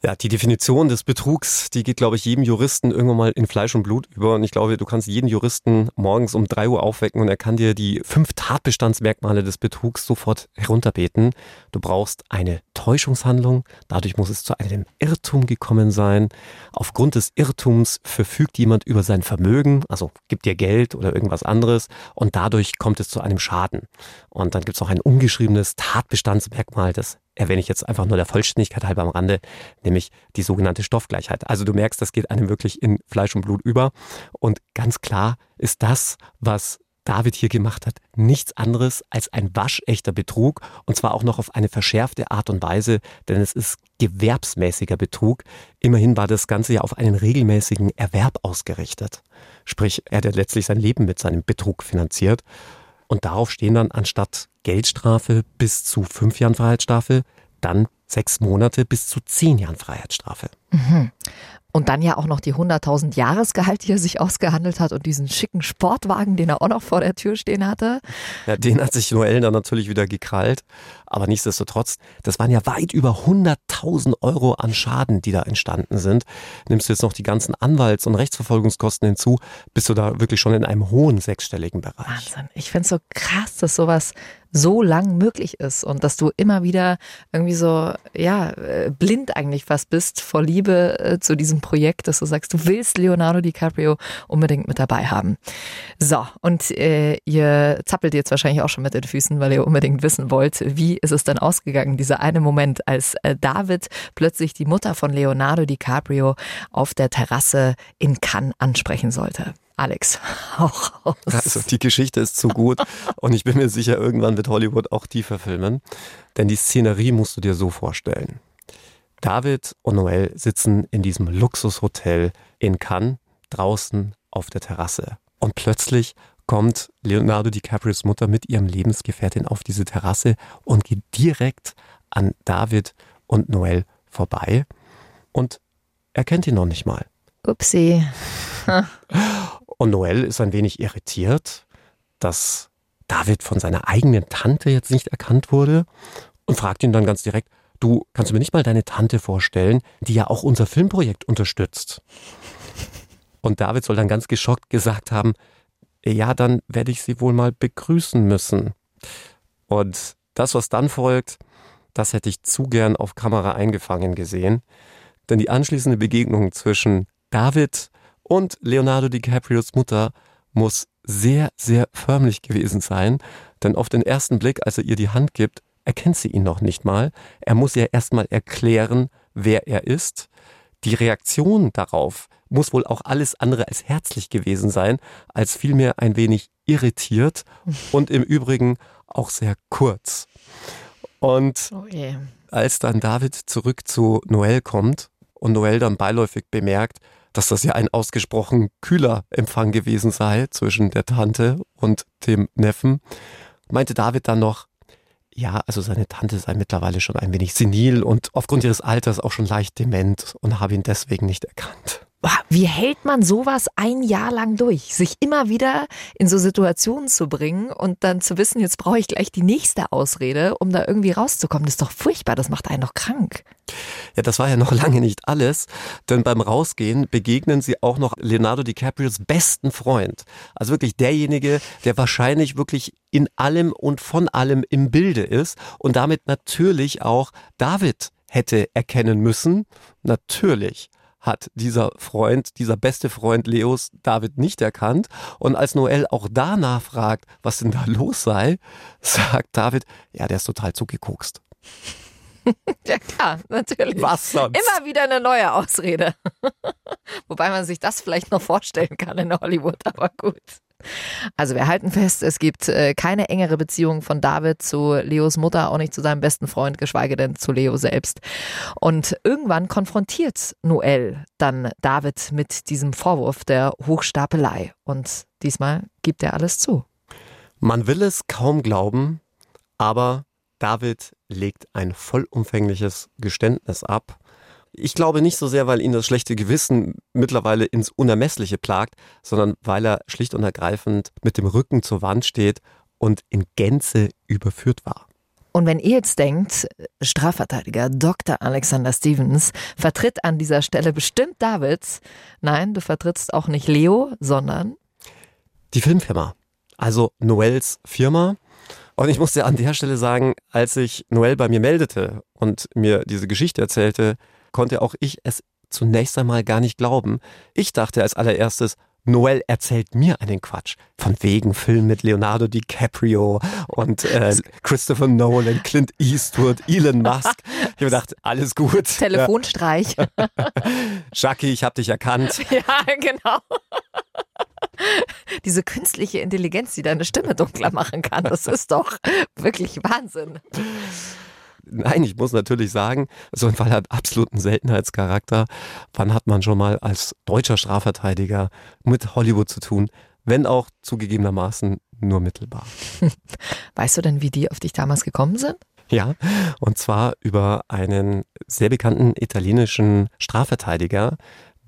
D: Ja, die Definition des Betrugs, die geht, glaube ich, jedem Juristen irgendwann mal in Fleisch und Blut über. Und ich glaube, du kannst jeden Juristen morgens um drei Uhr aufwecken und er kann dir die fünf Tatbestandsmerkmale des Betrugs sofort herunterbeten. Du brauchst eine Täuschungshandlung. Dadurch muss es zu einem Irrtum gekommen sein. Aufgrund des Irrtums verfügt jemand über sein Vermögen, also gibt dir Geld oder irgendwas anderes. Und dadurch kommt es zu einem Schaden. Und dann gibt es noch ein ungeschriebenes Tatbestandsmerkmal, das erwähne ich jetzt einfach nur der Vollständigkeit halber am Rande, nämlich die sogenannte Stoffgleichheit. Also du merkst, das geht einem wirklich in Fleisch und Blut über. Und ganz klar ist das, was David hier gemacht hat, nichts anderes als ein waschechter Betrug und zwar auch noch auf eine verschärfte Art und Weise, denn es ist gewerbsmäßiger Betrug. Immerhin war das Ganze ja auf einen regelmäßigen Erwerb ausgerichtet. Sprich, er hat letztlich sein Leben mit seinem Betrug finanziert und darauf stehen dann anstatt Geldstrafe bis zu fünf Jahren Freiheitsstrafe, dann sechs Monate bis zu zehn Jahren Freiheitsstrafe.
C: Mhm. Und dann ja auch noch die 100.000 Jahresgehalt, die er sich ausgehandelt hat und diesen schicken Sportwagen, den er auch noch vor der Tür stehen hatte.
D: Ja, den hat sich Noel dann natürlich wieder gekrallt. Aber nichtsdestotrotz, das waren ja weit über 100.000 Euro an Schaden, die da entstanden sind. Nimmst du jetzt noch die ganzen Anwalts- und Rechtsverfolgungskosten hinzu, bist du da wirklich schon in einem hohen sechsstelligen Bereich.
C: Wahnsinn. Ich finde es so krass, dass sowas so lang möglich ist und dass du immer wieder irgendwie so, ja, äh, blind eigentlich fast bist vor Liebe äh, zu diesem Projekt, dass du sagst, du willst Leonardo DiCaprio unbedingt mit dabei haben. So, und äh, ihr zappelt jetzt wahrscheinlich auch schon mit den Füßen, weil ihr unbedingt wissen wollt, wie ist es dann ausgegangen, dieser eine Moment, als äh, David plötzlich die Mutter von Leonardo DiCaprio auf der Terrasse in Cannes ansprechen sollte. Alex, auch raus.
D: Also die Geschichte ist zu gut und ich bin mir sicher, irgendwann wird Hollywood auch die verfilmen. Denn die Szenerie musst du dir so vorstellen. David und Noel sitzen in diesem Luxushotel in Cannes draußen auf der Terrasse. Und plötzlich kommt Leonardo DiCaprios Mutter mit ihrem Lebensgefährtin auf diese Terrasse und geht direkt an David und Noel vorbei und erkennt ihn noch nicht mal.
C: Upsi.
D: und Noel ist ein wenig irritiert, dass David von seiner eigenen Tante jetzt nicht erkannt wurde und fragt ihn dann ganz direkt, du kannst du mir nicht mal deine Tante vorstellen, die ja auch unser Filmprojekt unterstützt. Und David soll dann ganz geschockt gesagt haben, ja, dann werde ich sie wohl mal begrüßen müssen. Und das, was dann folgt, das hätte ich zu gern auf Kamera eingefangen gesehen. Denn die anschließende Begegnung zwischen David und Leonardo DiCaprios Mutter muss sehr, sehr förmlich gewesen sein. Denn auf den ersten Blick, als er ihr die Hand gibt, erkennt sie ihn noch nicht mal. Er muss ihr erstmal erklären, wer er ist. Die Reaktion darauf muss wohl auch alles andere als herzlich gewesen sein, als vielmehr ein wenig irritiert und im Übrigen auch sehr kurz. Und oh als dann David zurück zu Noel kommt und Noel dann beiläufig bemerkt, dass das ja ein ausgesprochen kühler Empfang gewesen sei zwischen der Tante und dem Neffen, meinte David dann noch, ja, also seine Tante sei mittlerweile schon ein wenig senil und aufgrund ihres Alters auch schon leicht dement und habe ihn deswegen nicht erkannt.
C: Wie hält man sowas ein Jahr lang durch? Sich immer wieder in so Situationen zu bringen und dann zu wissen, jetzt brauche ich gleich die nächste Ausrede, um da irgendwie rauszukommen. Das ist doch furchtbar, das macht einen doch krank.
D: Ja, das war ja noch lange nicht alles, denn beim Rausgehen begegnen sie auch noch Leonardo DiCaprios besten Freund. Also wirklich derjenige, der wahrscheinlich wirklich in allem und von allem im Bilde ist und damit natürlich auch David hätte erkennen müssen. Natürlich hat dieser Freund, dieser beste Freund Leos David nicht erkannt. Und als Noel auch danach fragt, was denn da los sei, sagt David, ja, der ist total zugekokst.
C: ja klar, natürlich.
D: Was sonst?
C: Immer wieder eine neue Ausrede. Wobei man sich das vielleicht noch vorstellen kann in Hollywood, aber gut. Also wir halten fest, es gibt äh, keine engere Beziehung von David zu Leos Mutter, auch nicht zu seinem besten Freund, geschweige denn zu Leo selbst. Und irgendwann konfrontiert Noel dann David mit diesem Vorwurf der Hochstapelei. Und diesmal gibt er alles zu.
D: Man will es kaum glauben, aber David legt ein vollumfängliches Geständnis ab ich glaube nicht so sehr, weil ihn das schlechte Gewissen mittlerweile ins Unermessliche plagt, sondern weil er schlicht und ergreifend mit dem Rücken zur Wand steht und in Gänze überführt war.
C: Und wenn ihr jetzt denkt, Strafverteidiger Dr. Alexander Stevens vertritt an dieser Stelle bestimmt Davids, nein, du vertrittst auch nicht Leo, sondern
D: die Filmfirma, also Noels Firma. Und ich musste an der Stelle sagen, als sich Noel bei mir meldete und mir diese Geschichte erzählte, konnte auch ich es zunächst einmal gar nicht glauben. Ich dachte als allererstes, Noel erzählt mir einen Quatsch. Von wegen Film mit Leonardo DiCaprio und äh, Christopher Nolan, Clint Eastwood, Elon Musk. Ich habe gedacht, alles gut.
C: Telefonstreich. Ja.
D: Shaki, ich habe dich erkannt.
C: Ja, genau. Diese künstliche Intelligenz, die deine Stimme dunkler machen kann, das ist doch wirklich Wahnsinn.
D: Nein, ich muss natürlich sagen, so ein Fall hat absoluten Seltenheitscharakter. Wann hat man schon mal als deutscher Strafverteidiger mit Hollywood zu tun? Wenn auch zugegebenermaßen nur mittelbar.
C: Weißt du denn, wie die auf dich damals gekommen sind?
D: Ja, und zwar über einen sehr bekannten italienischen Strafverteidiger,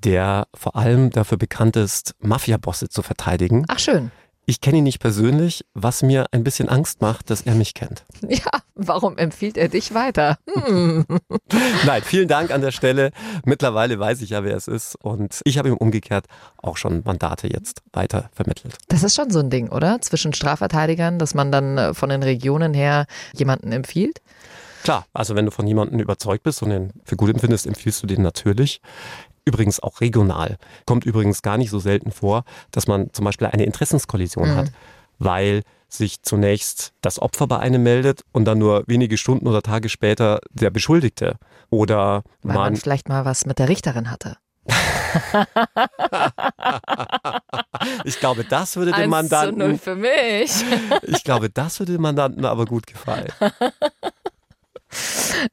D: der vor allem dafür bekannt ist, Mafiabosse zu verteidigen.
C: Ach schön.
D: Ich kenne ihn nicht persönlich, was mir ein bisschen Angst macht, dass er mich kennt.
C: Ja, warum empfiehlt er dich weiter? Hm.
D: Nein, vielen Dank an der Stelle. Mittlerweile weiß ich ja, wer es ist. Und ich habe ihm umgekehrt auch schon Mandate jetzt weiter vermittelt.
C: Das ist schon so ein Ding, oder? Zwischen Strafverteidigern, dass man dann äh, von den Regionen her jemanden empfiehlt?
D: Klar, also wenn du von jemandem überzeugt bist und den für gut empfindest, empfiehlst du den natürlich. Übrigens auch regional. Kommt übrigens gar nicht so selten vor, dass man zum Beispiel eine Interessenskollision mhm. hat, weil sich zunächst das Opfer bei einem meldet und dann nur wenige Stunden oder Tage später der Beschuldigte. Oder
C: weil man, man vielleicht mal was mit der Richterin hatte.
D: ich glaube, das würde dem Mandanten.
C: Zu null für mich.
D: ich glaube, das würde dem Mandanten aber gut gefallen.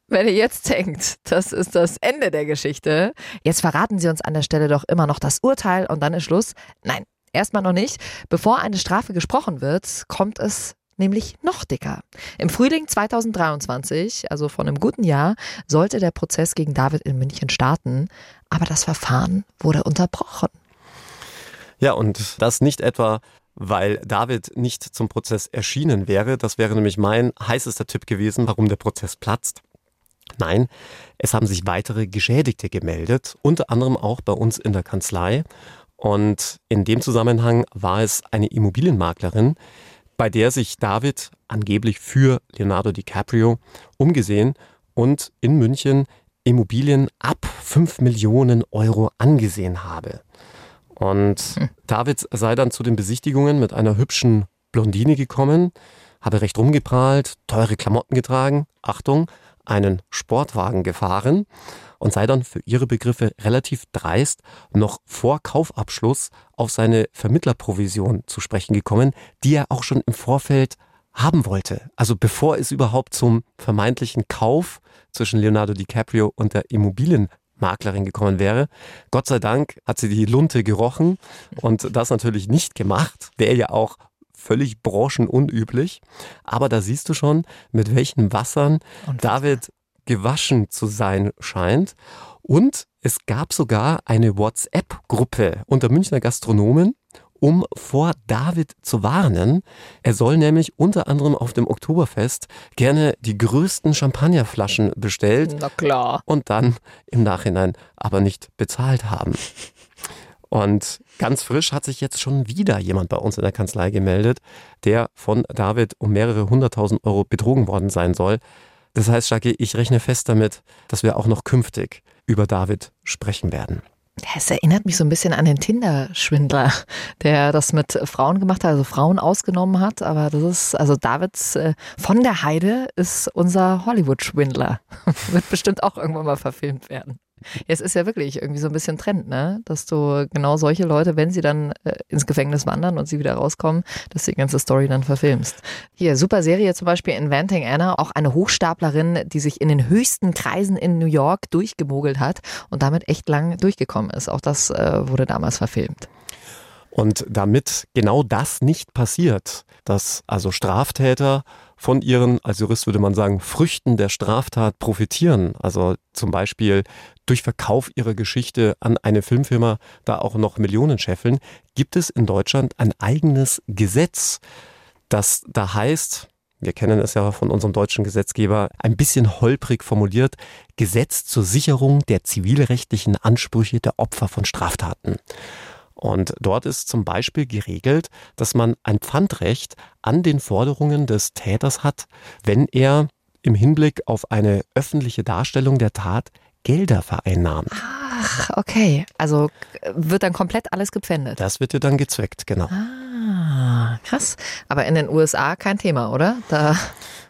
C: Wenn ihr jetzt denkt, das ist das Ende der Geschichte, jetzt verraten Sie uns an der Stelle doch immer noch das Urteil und dann ist Schluss. Nein, erstmal noch nicht. Bevor eine Strafe gesprochen wird, kommt es nämlich noch dicker. Im Frühling 2023, also von einem guten Jahr, sollte der Prozess gegen David in München starten, aber das Verfahren wurde unterbrochen.
D: Ja, und das nicht etwa weil David nicht zum Prozess erschienen wäre. Das wäre nämlich mein heißester Tipp gewesen, warum der Prozess platzt. Nein, es haben sich weitere Geschädigte gemeldet, unter anderem auch bei uns in der Kanzlei. Und in dem Zusammenhang war es eine Immobilienmaklerin, bei der sich David angeblich für Leonardo DiCaprio umgesehen und in München Immobilien ab 5 Millionen Euro angesehen habe. Und hm. David sei dann zu den Besichtigungen mit einer hübschen Blondine gekommen, habe recht rumgeprahlt, teure Klamotten getragen, Achtung, einen Sportwagen gefahren und sei dann für ihre Begriffe relativ dreist noch vor Kaufabschluss auf seine Vermittlerprovision zu sprechen gekommen, die er auch schon im Vorfeld haben wollte. Also bevor es überhaupt zum vermeintlichen Kauf zwischen Leonardo DiCaprio und der Immobilienmaklerin gekommen wäre. Gott sei Dank hat sie die Lunte gerochen und das natürlich nicht gemacht. Wäre ja auch völlig branchenunüblich. Aber da siehst du schon, mit welchen Wassern David gewaschen zu sein scheint. Und es gab sogar eine WhatsApp-Gruppe unter Münchner Gastronomen, um vor David zu warnen. Er soll nämlich unter anderem auf dem Oktoberfest gerne die größten Champagnerflaschen bestellt
C: Na klar.
D: und dann im Nachhinein aber nicht bezahlt haben. Und ganz frisch hat sich jetzt schon wieder jemand bei uns in der Kanzlei gemeldet, der von David um mehrere hunderttausend Euro betrogen worden sein soll. Das heißt, Jackie, ich rechne fest damit, dass wir auch noch künftig über David sprechen werden.
C: Es erinnert mich so ein bisschen an den Tinder-Schwindler, der das mit Frauen gemacht hat, also Frauen ausgenommen hat. Aber das ist, also Davids äh, von der Heide ist unser Hollywood-Schwindler. Wird bestimmt auch irgendwann mal verfilmt werden. Es ist ja wirklich irgendwie so ein bisschen Trend, ne? Dass du genau solche Leute, wenn sie dann äh, ins Gefängnis wandern und sie wieder rauskommen, dass die ganze Story dann verfilmst. Hier, super Serie zum Beispiel Inventing Anna, auch eine Hochstaplerin, die sich in den höchsten Kreisen in New York durchgemogelt hat und damit echt lang durchgekommen ist. Auch das äh, wurde damals verfilmt.
D: Und damit genau das nicht passiert, dass also Straftäter von ihren, als Jurist würde man sagen, Früchten der Straftat profitieren. Also zum Beispiel durch Verkauf ihrer Geschichte an eine Filmfirma da auch noch Millionen scheffeln, gibt es in Deutschland ein eigenes Gesetz, das da heißt, wir kennen es ja von unserem deutschen Gesetzgeber, ein bisschen holprig formuliert, Gesetz zur Sicherung der zivilrechtlichen Ansprüche der Opfer von Straftaten. Und dort ist zum Beispiel geregelt, dass man ein Pfandrecht an den Forderungen des Täters hat, wenn er im Hinblick auf eine öffentliche Darstellung der Tat Gelder vereinnahmt.
C: Ach, okay. Also wird dann komplett alles gepfändet.
D: Das wird dir dann gezweckt, genau.
C: Ah, krass. Aber in den USA kein Thema, oder?
D: Da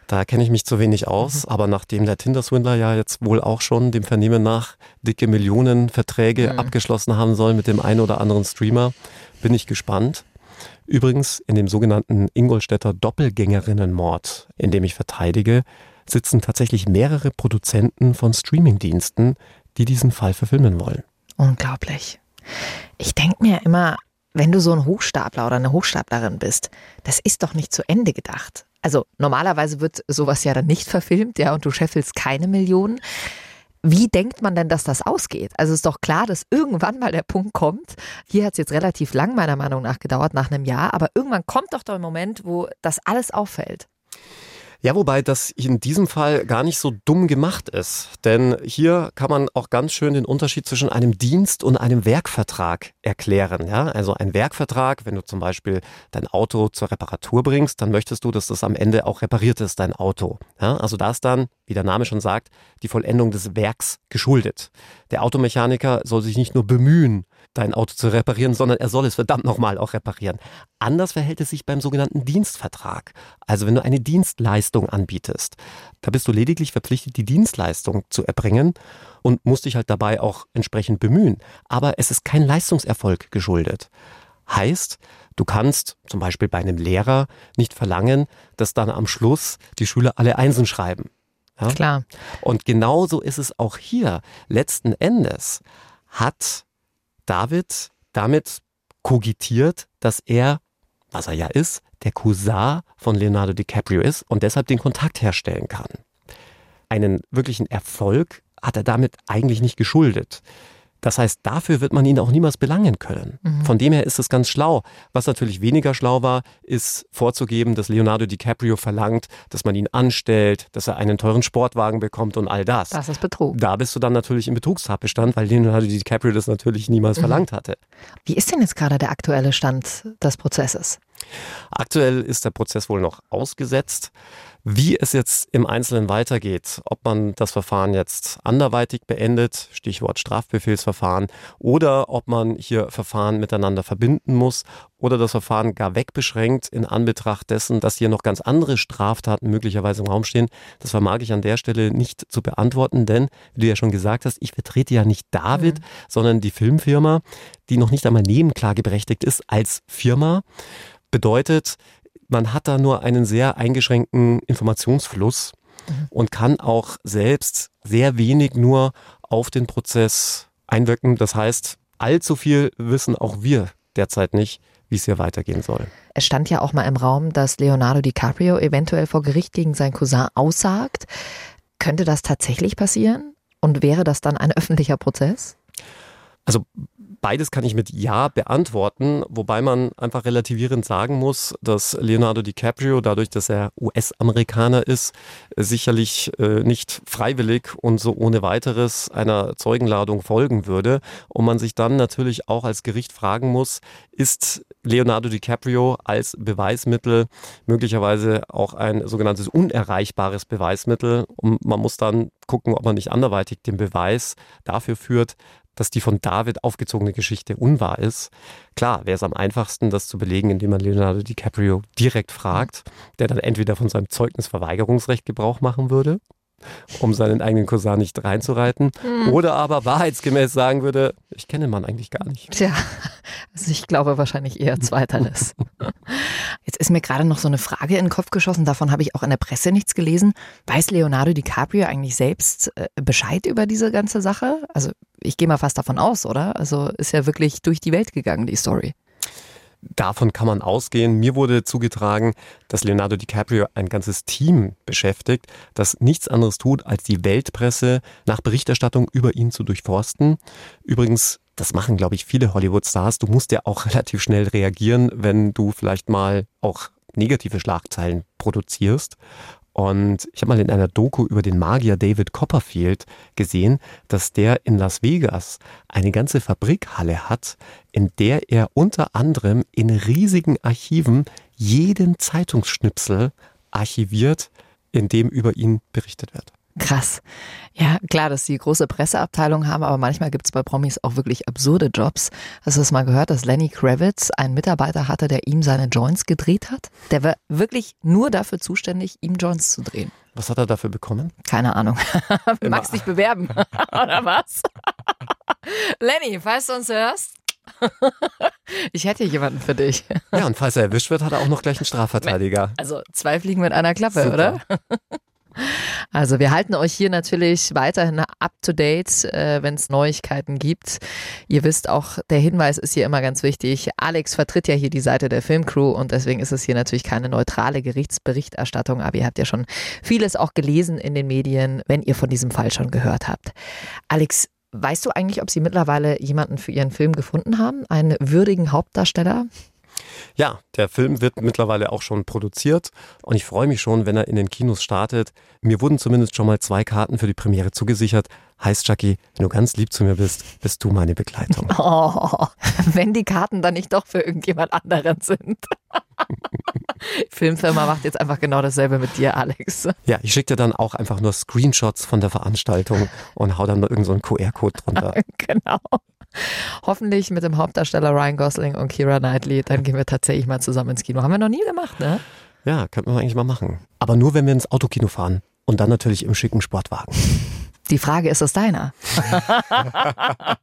D: da kenne ich mich zu wenig aus, mhm. aber nachdem der Tinder-Swindler ja jetzt wohl auch schon dem Vernehmen nach dicke Millionenverträge mhm. abgeschlossen haben soll mit dem einen oder anderen Streamer, bin ich gespannt. Übrigens, in dem sogenannten Ingolstädter Doppelgängerinnenmord, in dem ich verteidige, sitzen tatsächlich mehrere Produzenten von Streamingdiensten, die diesen Fall verfilmen wollen.
C: Unglaublich. Ich denke mir immer, wenn du so ein Hochstapler oder eine Hochstaplerin bist, das ist doch nicht zu Ende gedacht. Also normalerweise wird sowas ja dann nicht verfilmt, ja, und du scheffelst keine Millionen. Wie denkt man denn, dass das ausgeht? Also ist doch klar, dass irgendwann mal der Punkt kommt. Hier hat es jetzt relativ lang meiner Meinung nach gedauert, nach einem Jahr, aber irgendwann kommt doch der Moment, wo das alles auffällt.
D: Ja, wobei das in diesem Fall gar nicht so dumm gemacht ist. Denn hier kann man auch ganz schön den Unterschied zwischen einem Dienst und einem Werkvertrag erklären. Ja, also ein Werkvertrag, wenn du zum Beispiel dein Auto zur Reparatur bringst, dann möchtest du, dass das am Ende auch repariert ist, dein Auto. Ja, also da ist dann, wie der Name schon sagt, die Vollendung des Werks geschuldet. Der Automechaniker soll sich nicht nur bemühen, dein Auto zu reparieren, sondern er soll es verdammt nochmal auch reparieren. Anders verhält es sich beim sogenannten Dienstvertrag. Also wenn du eine Dienstleistung anbietest, da bist du lediglich verpflichtet, die Dienstleistung zu erbringen und musst dich halt dabei auch entsprechend bemühen. Aber es ist kein Leistungserfolg geschuldet. Heißt, du kannst zum Beispiel bei einem Lehrer nicht verlangen, dass dann am Schluss die Schüler alle Einsen schreiben.
C: Ja? Klar.
D: Und genauso ist es auch hier. Letzten Endes hat David damit kogitiert, dass er, was er ja ist, der Cousin von Leonardo DiCaprio ist und deshalb den Kontakt herstellen kann. Einen wirklichen Erfolg hat er damit eigentlich nicht geschuldet. Das heißt, dafür wird man ihn auch niemals belangen können. Mhm. Von dem her ist es ganz schlau. Was natürlich weniger schlau war, ist vorzugeben, dass Leonardo DiCaprio verlangt, dass man ihn anstellt, dass er einen teuren Sportwagen bekommt und all das.
C: Das ist Betrug.
D: Da bist du dann natürlich im Betrugstatbestand, weil Leonardo DiCaprio das natürlich niemals mhm. verlangt hatte.
C: Wie ist denn jetzt gerade der aktuelle Stand des Prozesses?
D: Aktuell ist der Prozess wohl noch ausgesetzt. Wie es jetzt im Einzelnen weitergeht, ob man das Verfahren jetzt anderweitig beendet, Stichwort Strafbefehlsverfahren, oder ob man hier Verfahren miteinander verbinden muss oder das Verfahren gar wegbeschränkt in Anbetracht dessen, dass hier noch ganz andere Straftaten möglicherweise im Raum stehen, das vermag ich an der Stelle nicht zu beantworten, denn, wie du ja schon gesagt hast, ich vertrete ja nicht David, mhm. sondern die Filmfirma, die noch nicht einmal nebenklageberechtigt ist als Firma. Bedeutet, man hat da nur einen sehr eingeschränkten Informationsfluss mhm. und kann auch selbst sehr wenig nur auf den Prozess einwirken. Das heißt, allzu viel wissen auch wir derzeit nicht, wie es hier weitergehen soll.
C: Es stand ja auch mal im Raum, dass Leonardo DiCaprio eventuell vor Gericht gegen seinen Cousin aussagt. Könnte das tatsächlich passieren? Und wäre das dann ein öffentlicher Prozess?
D: Also Beides kann ich mit Ja beantworten, wobei man einfach relativierend sagen muss, dass Leonardo DiCaprio, dadurch, dass er US-Amerikaner ist, sicherlich äh, nicht freiwillig und so ohne weiteres einer Zeugenladung folgen würde. Und man sich dann natürlich auch als Gericht fragen muss, ist Leonardo DiCaprio als Beweismittel möglicherweise auch ein sogenanntes unerreichbares Beweismittel. Und man muss dann gucken, ob man nicht anderweitig den Beweis dafür führt, dass die von David aufgezogene Geschichte unwahr ist. Klar, wäre es am einfachsten, das zu belegen, indem man Leonardo DiCaprio direkt fragt, der dann entweder von seinem Zeugnisverweigerungsrecht Gebrauch machen würde um seinen eigenen Cousin nicht reinzureiten. Mhm. Oder aber wahrheitsgemäß sagen würde, ich kenne den Mann eigentlich gar nicht.
C: Tja, also ich glaube wahrscheinlich eher zweiteres. Jetzt ist mir gerade noch so eine Frage in den Kopf geschossen, davon habe ich auch in der Presse nichts gelesen. Weiß Leonardo DiCaprio eigentlich selbst äh, Bescheid über diese ganze Sache? Also ich gehe mal fast davon aus, oder? Also ist ja wirklich durch die Welt gegangen, die Story.
D: Davon kann man ausgehen. Mir wurde zugetragen, dass Leonardo DiCaprio ein ganzes Team beschäftigt, das nichts anderes tut, als die Weltpresse nach Berichterstattung über ihn zu durchforsten. Übrigens, das machen, glaube ich, viele Hollywood-Stars. Du musst ja auch relativ schnell reagieren, wenn du vielleicht mal auch negative Schlagzeilen produzierst. Und ich habe mal in einer Doku über den Magier David Copperfield gesehen, dass der in Las Vegas eine ganze Fabrikhalle hat, in der er unter anderem in riesigen Archiven jeden Zeitungsschnipsel archiviert, in dem über ihn berichtet wird.
C: Krass. Ja, klar, dass die große Presseabteilung haben, aber manchmal gibt es bei Promis auch wirklich absurde Jobs. Hast du das mal gehört, dass Lenny Kravitz einen Mitarbeiter hatte, der ihm seine Joints gedreht hat? Der war wirklich nur dafür zuständig, ihm Joints zu drehen.
D: Was hat er dafür bekommen?
C: Keine Ahnung. Magst dich bewerben? Oder was? Lenny, falls du uns hörst, ich hätte jemanden für dich.
D: Ja, und falls er erwischt wird, hat er auch noch gleich einen Strafverteidiger.
C: Also zwei Fliegen mit einer Klappe, Super. oder? Also wir halten euch hier natürlich weiterhin up-to-date, äh, wenn es Neuigkeiten gibt. Ihr wisst auch, der Hinweis ist hier immer ganz wichtig. Alex vertritt ja hier die Seite der Filmcrew und deswegen ist es hier natürlich keine neutrale Gerichtsberichterstattung, aber ihr habt ja schon vieles auch gelesen in den Medien, wenn ihr von diesem Fall schon gehört habt. Alex, weißt du eigentlich, ob Sie mittlerweile jemanden für Ihren Film gefunden haben? Einen würdigen Hauptdarsteller?
D: Ja, der Film wird mittlerweile auch schon produziert und ich freue mich schon, wenn er in den Kinos startet. Mir wurden zumindest schon mal zwei Karten für die Premiere zugesichert. Heißt, Jackie, wenn du ganz lieb zu mir bist, bist du meine Begleitung.
C: Oh, wenn die Karten dann nicht doch für irgendjemand anderen sind. Filmfirma macht jetzt einfach genau dasselbe mit dir, Alex.
D: Ja, ich schicke dir dann auch einfach nur Screenshots von der Veranstaltung und hau dann irgendeinen so QR-Code drunter.
C: genau. Hoffentlich mit dem Hauptdarsteller Ryan Gosling und Kira Knightley. Dann gehen wir tatsächlich mal zusammen ins Kino. Haben wir noch nie gemacht, ne?
D: Ja, könnten wir eigentlich mal machen. Aber nur, wenn wir ins Autokino fahren. Und dann natürlich im schicken Sportwagen.
C: Die Frage ist es deiner.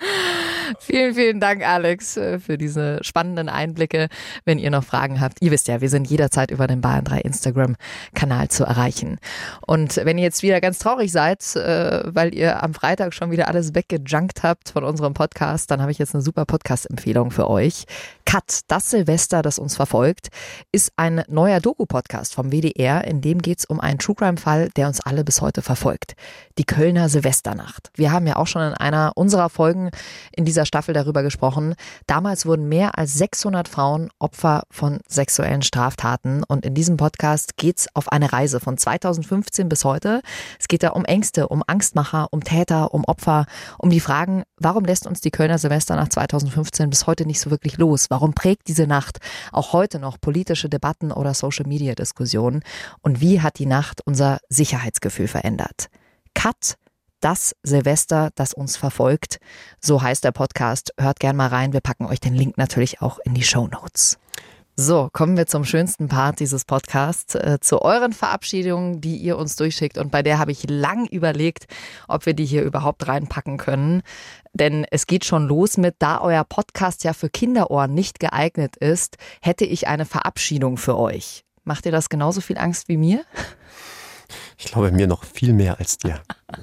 C: Vielen, vielen Dank, Alex, äh, für diese spannenden Einblicke. Wenn ihr noch Fragen habt, ihr wisst ja, wir sind jederzeit über den Bayern 3 Instagram-Kanal zu erreichen. Und wenn ihr jetzt wieder ganz traurig seid, äh, weil ihr am Freitag schon wieder alles weggejunkt habt von unserem Podcast, dann habe ich jetzt eine super Podcast-Empfehlung für euch. Cut, das Silvester, das uns verfolgt, ist ein neuer Doku-Podcast vom WDR, in dem geht es um einen True Crime-Fall, der uns alle bis heute verfolgt. Die Kölner Silvesternacht. Wir haben ja auch schon in einer unserer Folgen in dieser Staffel darüber gesprochen. Damals wurden mehr als 600 Frauen Opfer von sexuellen Straftaten und in diesem Podcast geht es auf eine Reise von 2015 bis heute. Es geht da um Ängste, um Angstmacher, um Täter, um Opfer, um die Fragen, warum lässt uns die Kölner Silvesternacht 2015 bis heute nicht so wirklich los? Warum prägt diese Nacht auch heute noch politische Debatten oder Social-Media-Diskussionen? Und wie hat die Nacht unser Sicherheitsgefühl verändert? Cut das Silvester, das uns verfolgt. So heißt der Podcast. Hört gern mal rein. Wir packen euch den Link natürlich auch in die Show Notes. So, kommen wir zum schönsten Part dieses Podcasts, äh, zu euren Verabschiedungen, die ihr uns durchschickt. Und bei der habe ich lang überlegt, ob wir die hier überhaupt reinpacken können. Denn es geht schon los mit, da euer Podcast ja für Kinderohren nicht geeignet ist, hätte ich eine Verabschiedung für euch. Macht ihr das genauso viel Angst wie mir?
D: Ich glaube, mir noch viel mehr als dir.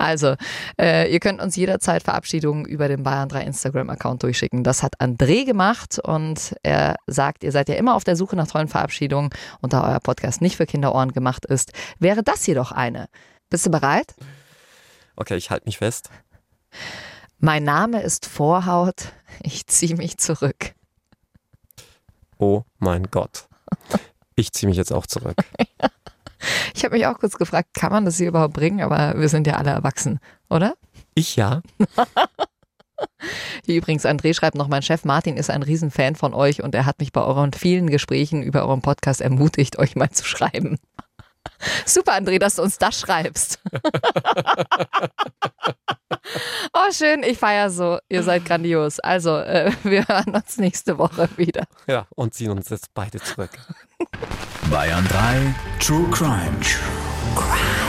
C: Also, äh, ihr könnt uns jederzeit Verabschiedungen über den Bayern 3 Instagram-Account durchschicken. Das hat André gemacht und er sagt, ihr seid ja immer auf der Suche nach tollen Verabschiedungen und da euer Podcast nicht für Kinderohren gemacht ist, wäre das jedoch eine. Bist du bereit?
D: Okay, ich halte mich fest.
C: Mein Name ist Vorhaut, ich ziehe mich zurück.
D: Oh mein Gott. Ich ziehe mich jetzt auch zurück.
C: Ich habe mich auch kurz gefragt, kann man das hier überhaupt bringen? Aber wir sind ja alle erwachsen, oder?
D: Ich ja.
C: Hier übrigens, André schreibt noch, mein Chef Martin ist ein Riesenfan von euch und er hat mich bei euren vielen Gesprächen über euren Podcast ermutigt, euch mal zu schreiben. Super, André, dass du uns das schreibst. oh, schön, ich feiere so. Ihr seid grandios. Also, äh, wir hören uns nächste Woche wieder.
D: Ja, und ziehen uns jetzt beide zurück.
B: Bayern 3 True Crime. True Crime.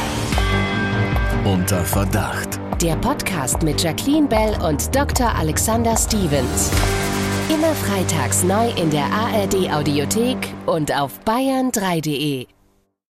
B: Unter Verdacht.
E: Der Podcast mit Jacqueline Bell und Dr. Alexander Stevens. Immer freitags neu in der ARD Audiothek und auf bayern3.de.